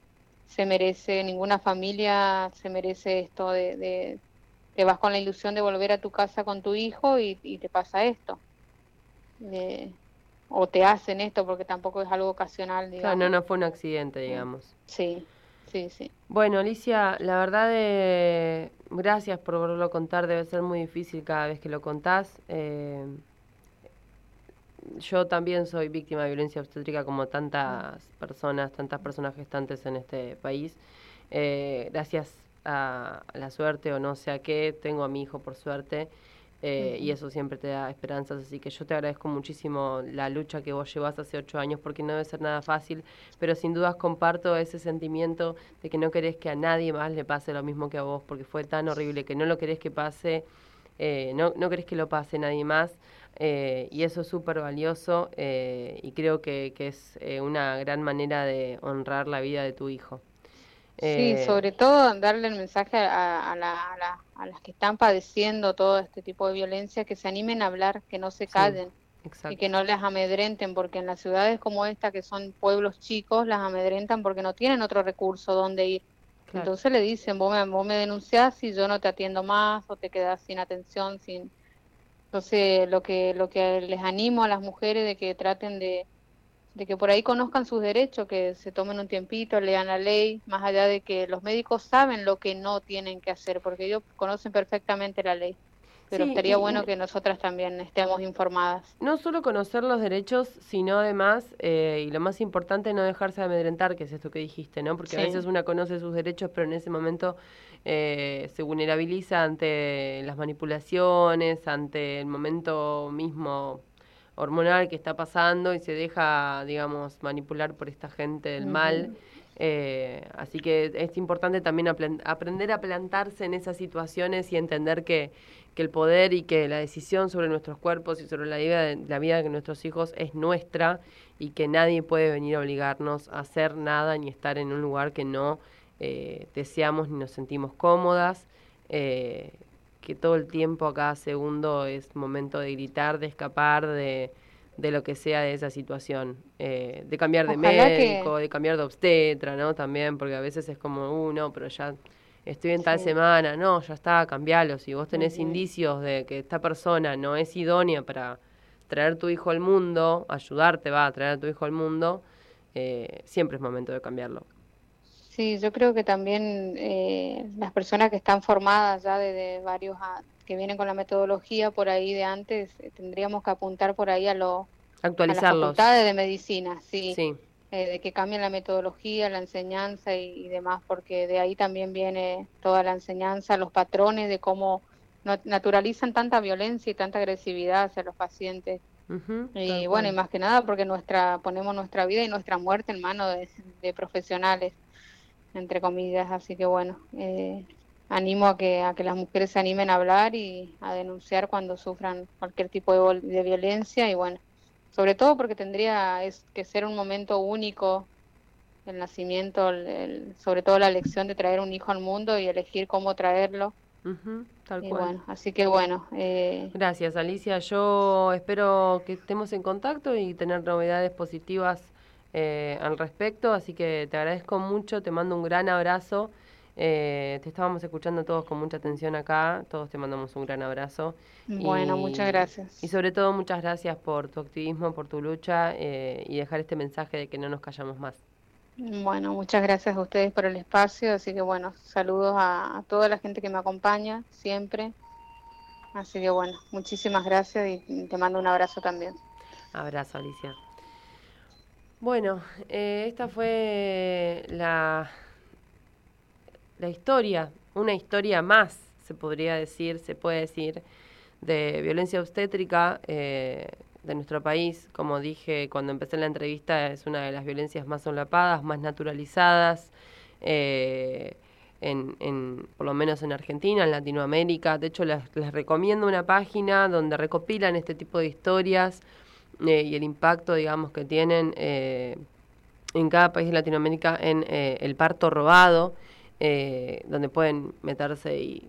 se merece, ninguna familia se merece esto de, de te vas con la ilusión de volver a tu casa con tu hijo y, y te pasa esto. Eh, o te hacen esto porque tampoco es algo ocasional, Claro, no, no fue un accidente, digamos. Sí, sí, sí. Bueno, Alicia, la verdad, gracias por volverlo a contar. Debe ser muy difícil cada vez que lo contás. Eh, yo también soy víctima de violencia obstétrica como tantas personas, tantas personas gestantes en este país. Eh, gracias a la suerte o no sé a qué, tengo a mi hijo por suerte. eh, Y eso siempre te da esperanzas, así que yo te agradezco muchísimo la lucha que vos llevas hace ocho años, porque no debe ser nada fácil, pero sin dudas comparto ese sentimiento de que no querés que a nadie más le pase lo mismo que a vos, porque fue tan horrible que no lo querés que pase, eh, no, no querés que lo pase nadie más, eh, y eso es súper valioso, eh, y creo que, que es eh, una gran manera de honrar la vida de tu hijo. Eh, Sí, sobre todo darle el mensaje a, a la- a la- a las que están padeciendo todo este tipo de violencia, que se animen a hablar, que no se callen y que no las amedrenten, porque en las ciudades como esta, que son pueblos chicos, las amedrentan porque no tienen otro recurso donde ir. Claro. Entonces le dicen, vos me, vos me denunciás y yo no te atiendo más o te quedás sin atención, sin... Entonces lo que, lo que les animo a las mujeres de que traten de, de que por ahí conozcan sus derechos, que se tomen un tiempito, lean la ley, más allá de que los médicos saben lo que no tienen que hacer, porque ellos conocen perfectamente la ley. Pero Sí, estaría y- bueno que nosotras también estemos informadas. No solo conocer los derechos, sino además, eh, y lo más importante, no dejarse de amedrentar, que es esto que dijiste, ¿no? Porque a veces una conoce sus derechos, pero en ese momento eh, se vulnerabiliza ante las manipulaciones, ante el momento mismo hormonal que está pasando y se deja, digamos, manipular por esta gente del mal. Eh, así que es importante también aprender a plantarse en esas situaciones y entender que, que el poder y que la decisión sobre nuestros cuerpos y sobre la vida, de, la vida de nuestros hijos es nuestra y que nadie puede venir a obligarnos a hacer nada ni estar en un lugar que no eh, deseamos ni nos sentimos cómodas. eh, que todo el tiempo, a cada segundo, es momento de gritar, de escapar, de, de lo que sea de esa situación. eh, de cambiar de Ojalá que- médico, de cambiar de obstetra, ¿no? También, porque a veces es como, uh, no, pero ya estoy en tal Sí. semana, no, ya está, cambialo. Si vos tenés indicios de que esta persona no es idónea para traer tu hijo al mundo, ayudarte va a traer a tu hijo al mundo, eh, siempre es momento de cambiarlo. Sí, yo creo que también eh, las personas que están formadas ya desde varios a- que vienen con la metodología por ahí de antes, eh, tendríamos que apuntar por ahí a, lo, a las Actualizarlos. facultades de medicina, sí, Sí, eh, de que cambien la metodología, la enseñanza y, y demás, porque de ahí también viene toda la enseñanza, los patrones de cómo naturalizan tanta violencia y tanta agresividad hacia los pacientes. Y bueno, y más que nada porque nuestra ponemos nuestra vida y nuestra muerte en manos de, de profesionales, entre comillas. Así que bueno, eh, animo a que, a que las mujeres se animen a hablar y a denunciar cuando sufran cualquier tipo de violencia. Y bueno, sobre todo porque tendría es, que ser un momento único el nacimiento, el- el- sobre todo la elección de traer un hijo al mundo y elegir cómo traerlo. Tal Y cual. bueno, así que bueno, eh, Gracias, Alicia. Yo espero que estemos en contacto y tener novedades positivas eh, al respecto. Así que te agradezco mucho, te mando un gran abrazo. Eh, te estábamos escuchando todos con mucha atención acá. Todos te mandamos un gran abrazo. bueno, Y- muchas gracias. Y sobre todo, muchas gracias por tu activismo, por tu lucha eh, y dejar este mensaje de que no nos callamos más. Bueno, muchas gracias a ustedes por el espacio, así que bueno, saludos a, a toda la gente que me acompaña siempre. Así que bueno, muchísimas gracias y te mando un abrazo también. Abrazo, Alicia. Bueno, eh, esta fue la, la historia, una historia más, se podría decir, se puede decir, de violencia obstétrica eh, de nuestro país. Como dije cuando empecé la entrevista, es una de las violencias más solapadas, más naturalizadas. eh, en, en, por lo menos en Argentina, en Latinoamérica. De hecho, les, recomiendo una página donde recopilan este tipo de historias eh, y el impacto, digamos, que tienen eh, en cada país de Latinoamérica en eh, el parto robado, eh, donde pueden meterse y,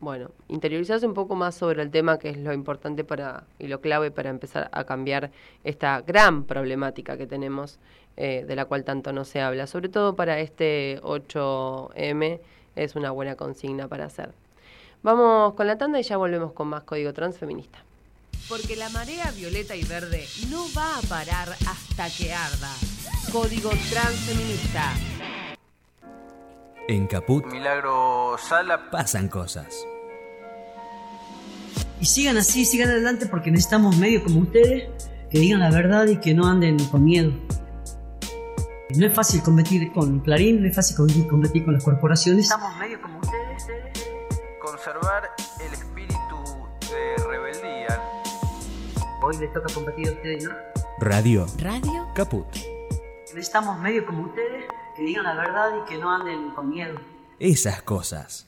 bueno, interiorizarse un poco más sobre el tema, que es lo importante para y lo clave para empezar a cambiar esta gran problemática que tenemos, eh, de la cual tanto no se habla. Sobre todo para este 8M es una buena consigna para hacer. Vamos con la tanda y ya volvemos con más Código Transfeminista. Porque la marea violeta y verde no va a parar hasta que arda. Código Transfeminista. En Caput Milagro Sala. pasan cosas. Y sigan así, sigan adelante porque necesitamos medios como ustedes que digan la verdad y que no anden con miedo. No es fácil competir con Clarín, no es fácil competir, con las corporaciones. Estamos medios como ustedes. Conservar el espíritu de rebeldía. Hoy les toca competir a ustedes, ¿no? Radio Radio Caput. Necesitamos medios como ustedes que digan la verdad y que no anden con miedo. Esas cosas.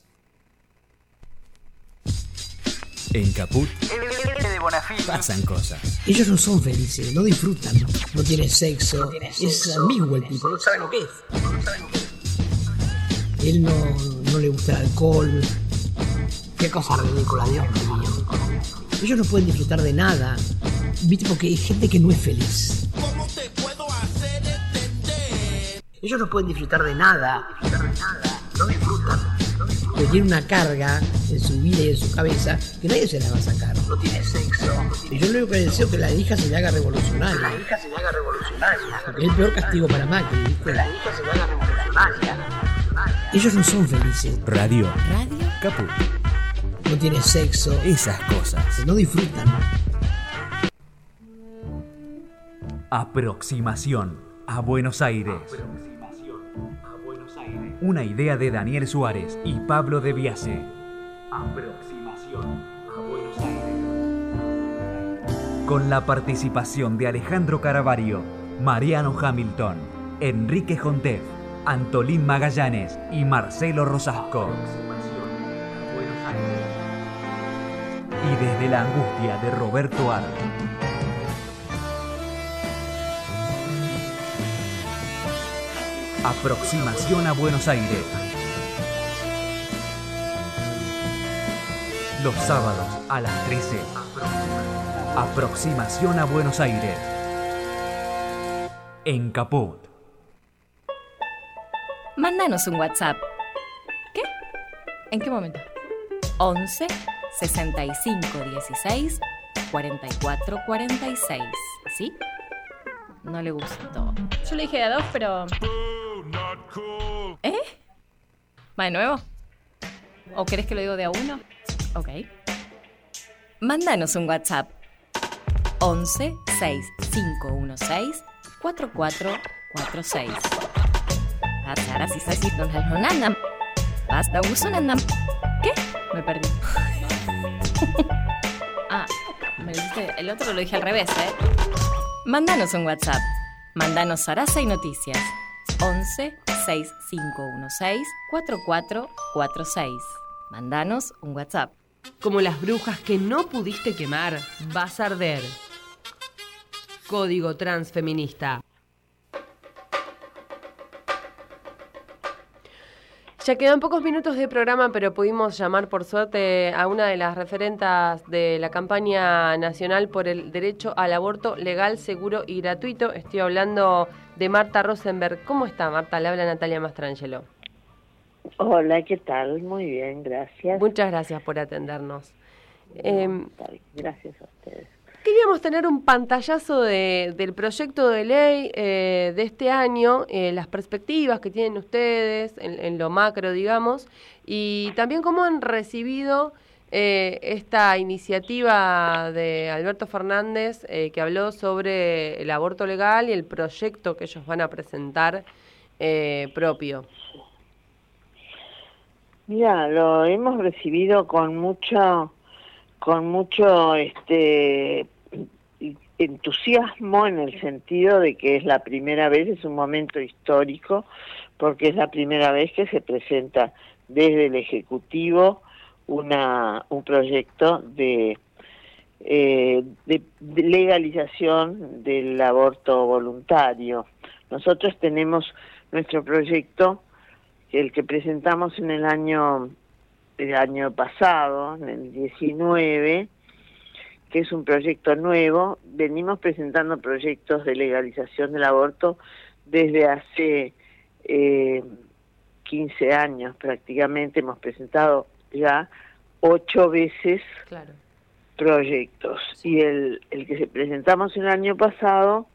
En Caput de pasan cosas. Ellos no son felices, no disfrutan, no tienen sexo, es ambiguo el tipo, no saben lo que es. él no, no le gusta el alcohol. Qué cosa ridícula, Dios mío. Ellos no pueden disfrutar de nada. ¿Viste? Porque hay gente que no es feliz. Ellos no pueden disfrutar de nada. No disfrutan. Pero tiene una carga en su vida y en su cabeza que nadie se la va a sacar. No tiene sexo. Y yo lo único que deseo es que la hija se le haga revolucionaria. La hija se le haga revolucionaria. Porque es el peor castigo para Macri. ¿viste? La hija se le haga revolucionaria. Ellos no son felices. Radio. Radio. Caput. No tiene sexo. Esas cosas. No disfrutan. Aproximación a Buenos Aires. Una idea de Daniel Suárez y Pablo de Biase. Aproximación a Buenos Aires. Con la participación de Alejandro Caravario, Mariano Hamilton, Enrique Jontef, Antolín Magallanes y Marcelo Rosasco. Y desde la angustia de Roberto Ar. Aproximación a Buenos Aires. Los sábados a las 13. Aproximación a Buenos Aires. En Caput. Mándanos un WhatsApp. ¿Qué? ¿En qué momento? 11 65 16 44 46. ¿Sí? No le gustó. Yo le dije a dos, pero. ¿Va de nuevo? ¿O querés que lo digo de a uno? Ok. Mándanos un WhatsApp. 11 6516 4446. Ahora sí sabes si no andan. Basta, usan andan. ¿Qué? Me perdí. ah, me lo dijiste, el otro lo dije al revés, ¿eh? Mándanos un WhatsApp. Mándanos Sarasa y Noticias. 11 6516 4446. Mándanos un WhatsApp. Como las brujas que no pudiste quemar, vas a arder. Código Transfeminista. Ya quedan pocos minutos de programa, pero pudimos llamar por suerte a una de las referentas de la campaña nacional por el derecho al aborto legal, seguro y gratuito. Estoy hablando de Marta Rosenberg. ¿Cómo está Marta? Le habla Natalia Mastrangelo. Hola, ¿qué tal? Muy bien, gracias. Muchas gracias por atendernos. Eh, Gracias a ustedes. Queríamos tener un pantallazo de- del proyecto de ley eh, de este año, eh, las perspectivas que tienen ustedes en, lo macro, digamos, y también cómo han recibido eh, esta iniciativa de Alberto Fernández que habló sobre el aborto legal y el proyecto que ellos van a presentar propio. Mira, lo hemos recibido con mucho, con mucho, este, entusiasmo en el sentido de que es la primera vez, es un momento histórico, porque es la primera vez que se presenta desde el Ejecutivo una, un proyecto de, eh, de, legalización del aborto voluntario. Nosotros tenemos nuestro proyecto, el que presentamos en el año, el año pasado, en el 19, que es un proyecto nuevo. Venimos presentando proyectos de legalización del aborto desde hace eh, 15 años prácticamente. Hemos presentado ya ocho veces Claro. proyectos. Y el, el que se presentamos el año pasado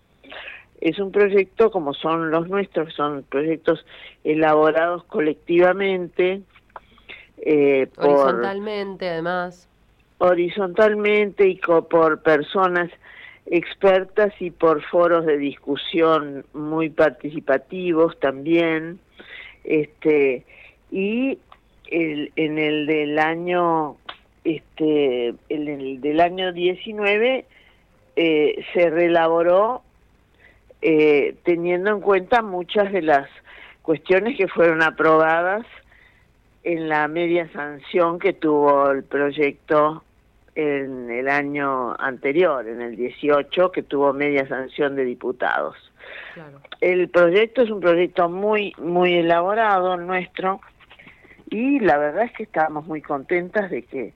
es un proyecto como son los nuestros, son proyectos elaborados colectivamente eh, por Horizontalmente, además. Horizontalmente y por personas expertas y por foros de discusión muy participativos también este y el, en el del año este en el del año 19 eh, se reelaboró eh, teniendo en cuenta muchas de las cuestiones que fueron aprobadas en la media sanción que tuvo el proyecto en el año anterior, en el 18, que tuvo media sanción de diputados. Claro. El proyecto es un proyecto muy muy elaborado nuestro y la verdad es que estábamos muy contentas de que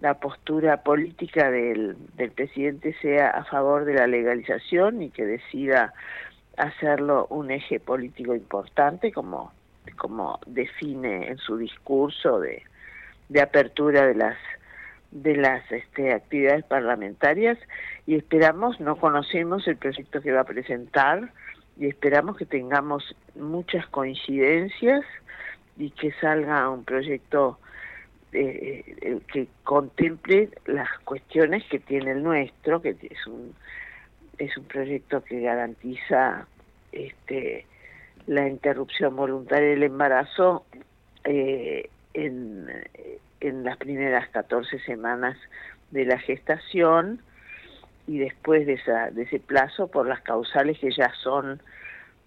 la postura política del, del presidente sea a favor de la legalización y que decida hacerlo un eje político importante como, como define en su discurso de, de apertura de las de las este, actividades parlamentarias y esperamos, no conocemos el proyecto que va a presentar y esperamos que tengamos muchas coincidencias y que salga un proyecto eh, eh, que contemple las cuestiones que tiene el nuestro, que es un es un proyecto que garantiza este la interrupción voluntaria del embarazo eh, en, en las primeras 14 semanas de la gestación y después de, esa, de ese plazo por las causales que ya son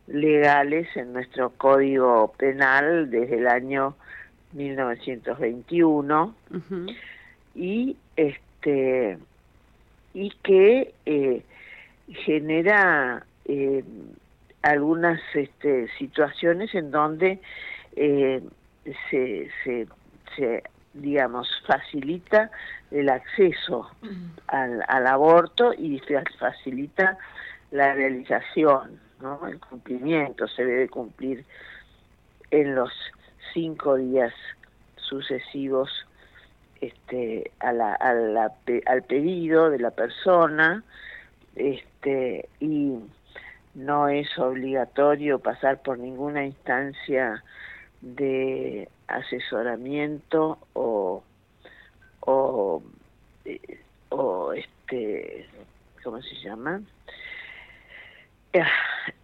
legales en nuestro código penal desde el año 1921 y este y que eh, genera eh, algunas este, situaciones en donde eh, se, se, se digamos facilita el acceso al, aborto y facilita la realización ¿no? el cumplimiento se debe cumplir en los cinco días sucesivos este a la, al pedido de la persona este y no es obligatorio pasar por ninguna instancia de asesoramiento o o, eh, o este cómo se llama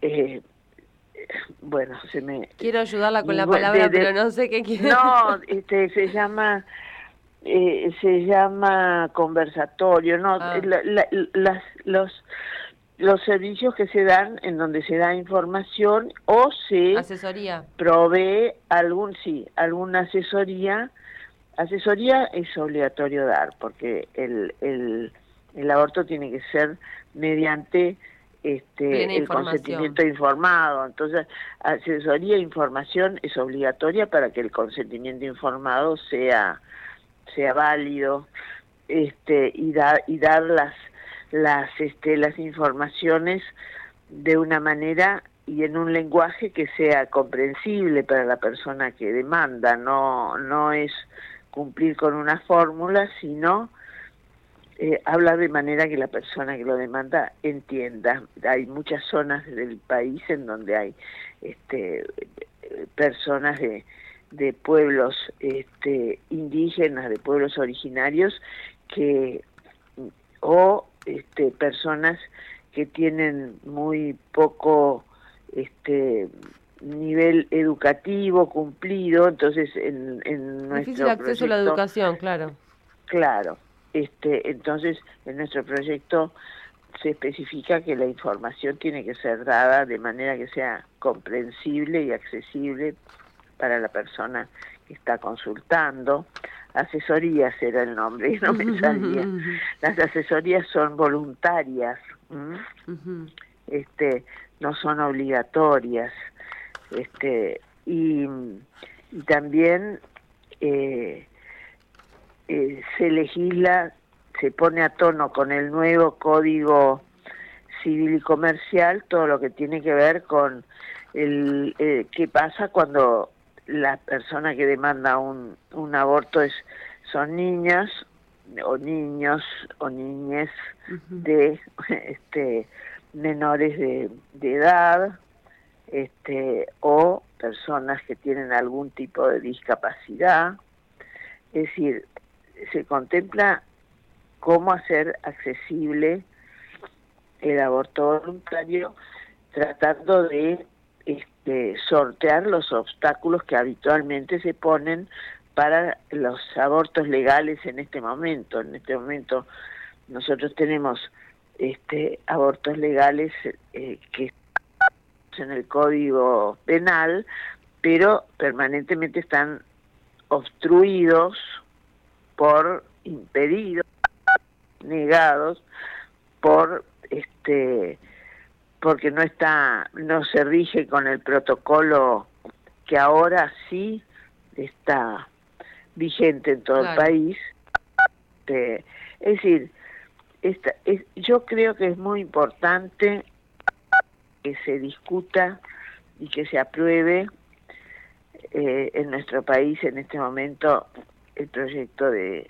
eh, bueno, se me... Quiero ayudarla con la palabra, pero no sé qué quiere. No, este, se llama... Eh, se llama conversatorio, no, Ah. la- la- las, los los servicios que se dan en donde se da información o se Asesoría. provee algún sí alguna asesoría. Asesoría es obligatorio dar porque el el, el aborto tiene que ser mediante este el consentimiento informado. Entonces asesoría e información es obligatoria para que el consentimiento informado sea sea válido este y dar y dar las las este las informaciones de una manera y en un lenguaje que sea comprensible para la persona que demanda. No no es cumplir con una fórmula sino eh, hablar de manera que la persona que lo demanda entienda. Hay muchas zonas del país en donde hay este personas de de pueblos este, indígenas, de pueblos originarios, que o este, personas que tienen muy poco este nivel educativo cumplido, entonces en, en nuestro Difícil acceso a la educación, claro. Claro, este, entonces en nuestro proyecto se especifica que la información tiene que ser dada de manera que sea comprensible y accesible para la persona que está consultando. Asesorías era el nombre, y no me salía. Las asesorías son voluntarias, este, no son obligatorias, este, y, y también eh, eh, se legisla, se pone a tono con el nuevo código civil y comercial todo lo que tiene que ver con el eh, qué pasa cuando la persona que demanda un, un aborto es son niñas o niños o niñes de este menores de, de edad este o personas que tienen algún tipo de discapacidad. Es decir se contempla cómo hacer accesible el aborto voluntario tratando de este, sortear los obstáculos que habitualmente se ponen para los abortos legales en este momento. En este momento nosotros tenemos este, abortos legales eh, que están en el Código Penal, pero permanentemente están obstruidos por impedidos, negados por este porque no está no se rige con el protocolo que ahora sí está vigente en todo Claro. el país. Este, es decir, esta, es, yo creo que es muy importante que se discuta y que se apruebe eh, en nuestro país en este momento el proyecto de,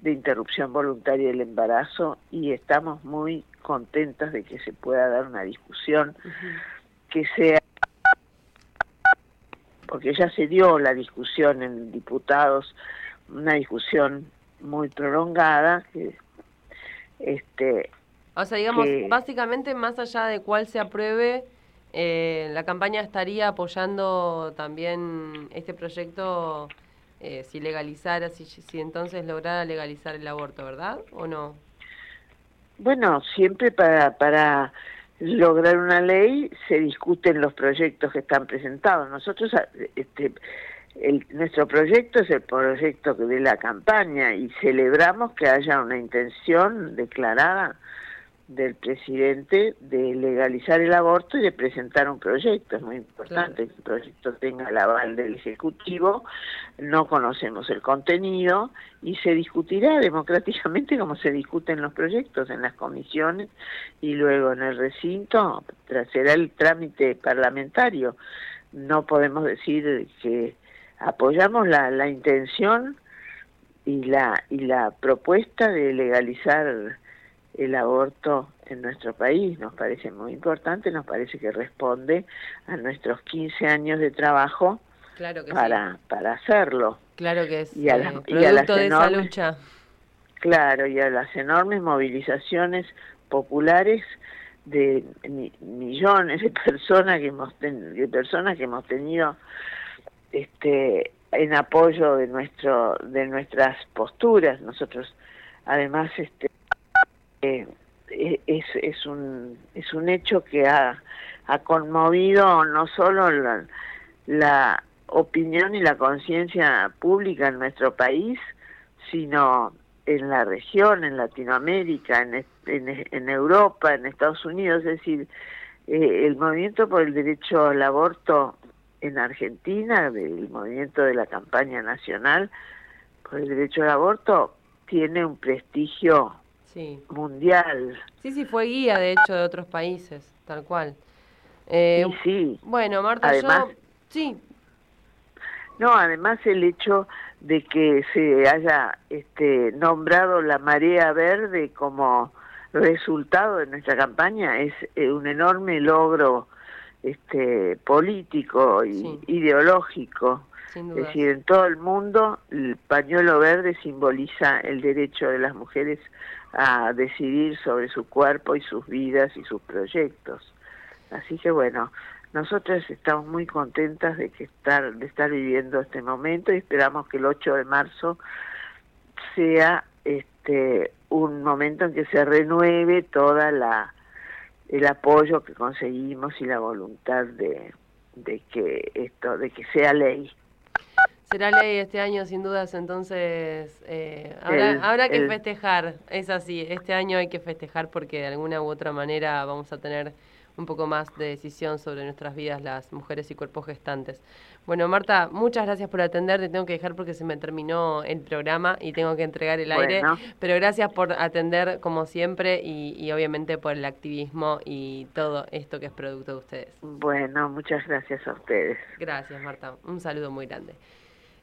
de interrupción voluntaria del embarazo y estamos muy contentas de que se pueda dar una discusión que sea porque ya se dio la discusión en diputados una discusión muy prolongada que este O sea, digamos, que- básicamente, más allá de cuál se apruebe, eh, la campaña estaría apoyando también este proyecto eh, si legalizara, si, si entonces lograra legalizar el aborto, ¿verdad? ¿O no? Bueno, siempre para, para lograr una ley se discuten los proyectos que están presentados. Nosotros, a- este, nuestro proyecto es el proyecto de la campaña y celebramos que haya una intención declarada del presidente de legalizar el aborto y de presentar un proyecto. Es muy importante que el proyecto tenga el aval del Ejecutivo. No conocemos el contenido y se discutirá democráticamente como se discuten los proyectos en las comisiones y luego en el recinto será el trámite parlamentario. No podemos decir que apoyamos la, la intención y la y la propuesta de legalizar el aborto en nuestro país nos parece muy importante, nos parece que responde a nuestros 15 años de trabajo Claro que para para hacerlo. Claro que es y a eh, las- y a las producto de esa enormes- lucha. Claro, y a las enormes movilizaciones populares de mi- millones de personas que hemos ten- de personas que hemos tenido este en apoyo de nuestro de nuestras posturas nosotros además este eh, es, es un es un hecho que ha, ha conmovido no solo la, opinión y la conciencia pública en nuestro país sino en la región en Latinoamérica en, en, Europa en Estados Unidos. Es decir eh, el movimiento por el derecho al aborto en Argentina, del movimiento de la campaña nacional por el derecho al aborto, tiene un prestigio Sí. mundial. Sí, sí, fue guía, de hecho, de otros países, tal cual. Eh, sí. Bueno, Marta, Además- yo... Sí, No, además el hecho de que se haya este, nombrado la marea verde como resultado de nuestra campaña es eh, un enorme logro este, político y ideológico. Es decir, en todo el mundo el pañuelo verde simboliza el derecho de las mujeres a decidir sobre su cuerpo y sus vidas y sus proyectos. Así que bueno, nosotros estamos muy contentas de que estar de estar viviendo este momento y esperamos que el 8 de marzo sea este un momento en que se renueve toda la el apoyo que conseguimos y la voluntad de, de que esto de que sea ley. Será ley este año, sin dudas, entonces eh, habrá, El- habrá que el- festejar, es así, este año hay que festejar porque de alguna u otra manera vamos a tener un poco más de decisión sobre nuestras vidas las mujeres y cuerpos gestantes. Bueno, Marta, muchas gracias por atender, te tengo que dejar porque se me terminó el programa y tengo que entregar el aire, pero gracias por atender como siempre y, y obviamente por el activismo y todo esto que es producto de ustedes. Bueno, muchas gracias a ustedes. Gracias, Marta. Un saludo muy grande.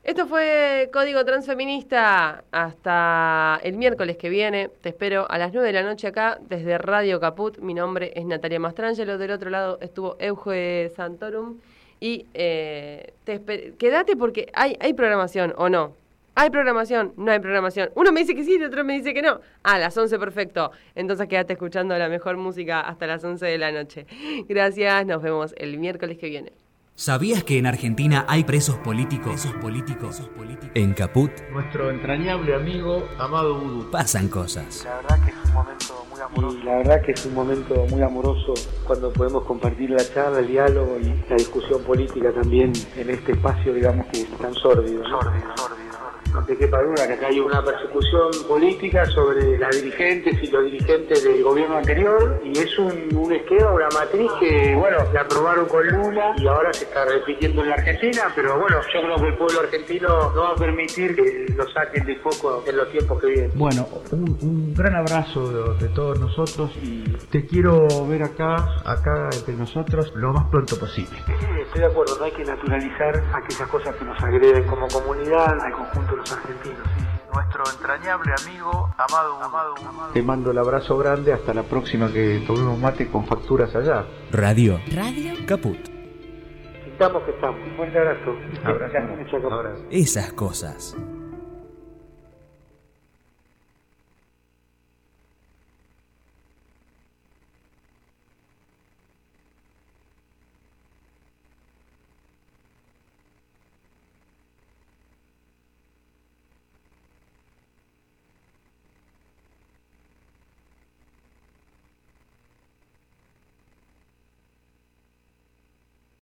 Esto fue Código Transfeminista. Hasta el miércoles que viene. Te espero a las 9 de la noche acá desde Radio Caput. Mi nombre es Natalia Mastrangelo. Del otro lado estuvo Euge Santorum. Y eh, quédate porque hay, hay programación o no. Hay programación, no hay programación. Uno me dice que sí y otro me dice que no. A las 11, perfecto. Entonces quédate escuchando la mejor música hasta las 11 de la noche. Gracias, nos vemos el miércoles que viene. ¿Sabías que en Argentina hay presos políticos? Presos políticos. En Caput Nuestro entrañable amigo Amado Vudú. pasan cosas. La verdad que es un momento muy amoroso. Y la verdad que es un momento muy amoroso cuando podemos compartir la charla, el diálogo y la discusión política también en este espacio, digamos, que es tan sórdido. ¿no? No te quepa duda que acá hay una persecución política sobre las dirigentes y los dirigentes del gobierno anterior y es un, un esquema, una matriz que, bueno, la aprobaron con Lula y ahora se está repitiendo en la Argentina, pero bueno, yo creo que el pueblo argentino no va a permitir que lo saquen de foco en los tiempos que vienen. Bueno, un, un gran abrazo de, de todos nosotros y te quiero ver acá, acá entre nosotros, lo más pronto posible. Sí, estoy de acuerdo, no hay que naturalizar aquellas cosas que nos agreden como comunidad, al conjunto los argentinos. Nuestro entrañable amigo, amado, amado, amado. Te mando el abrazo grande, hasta la próxima que tomemos mate con facturas allá. Radio. Radio. Caput. Estamos que estamos. Un fuerte abrazo. Abrazo. Muchas gracias. Esas cosas.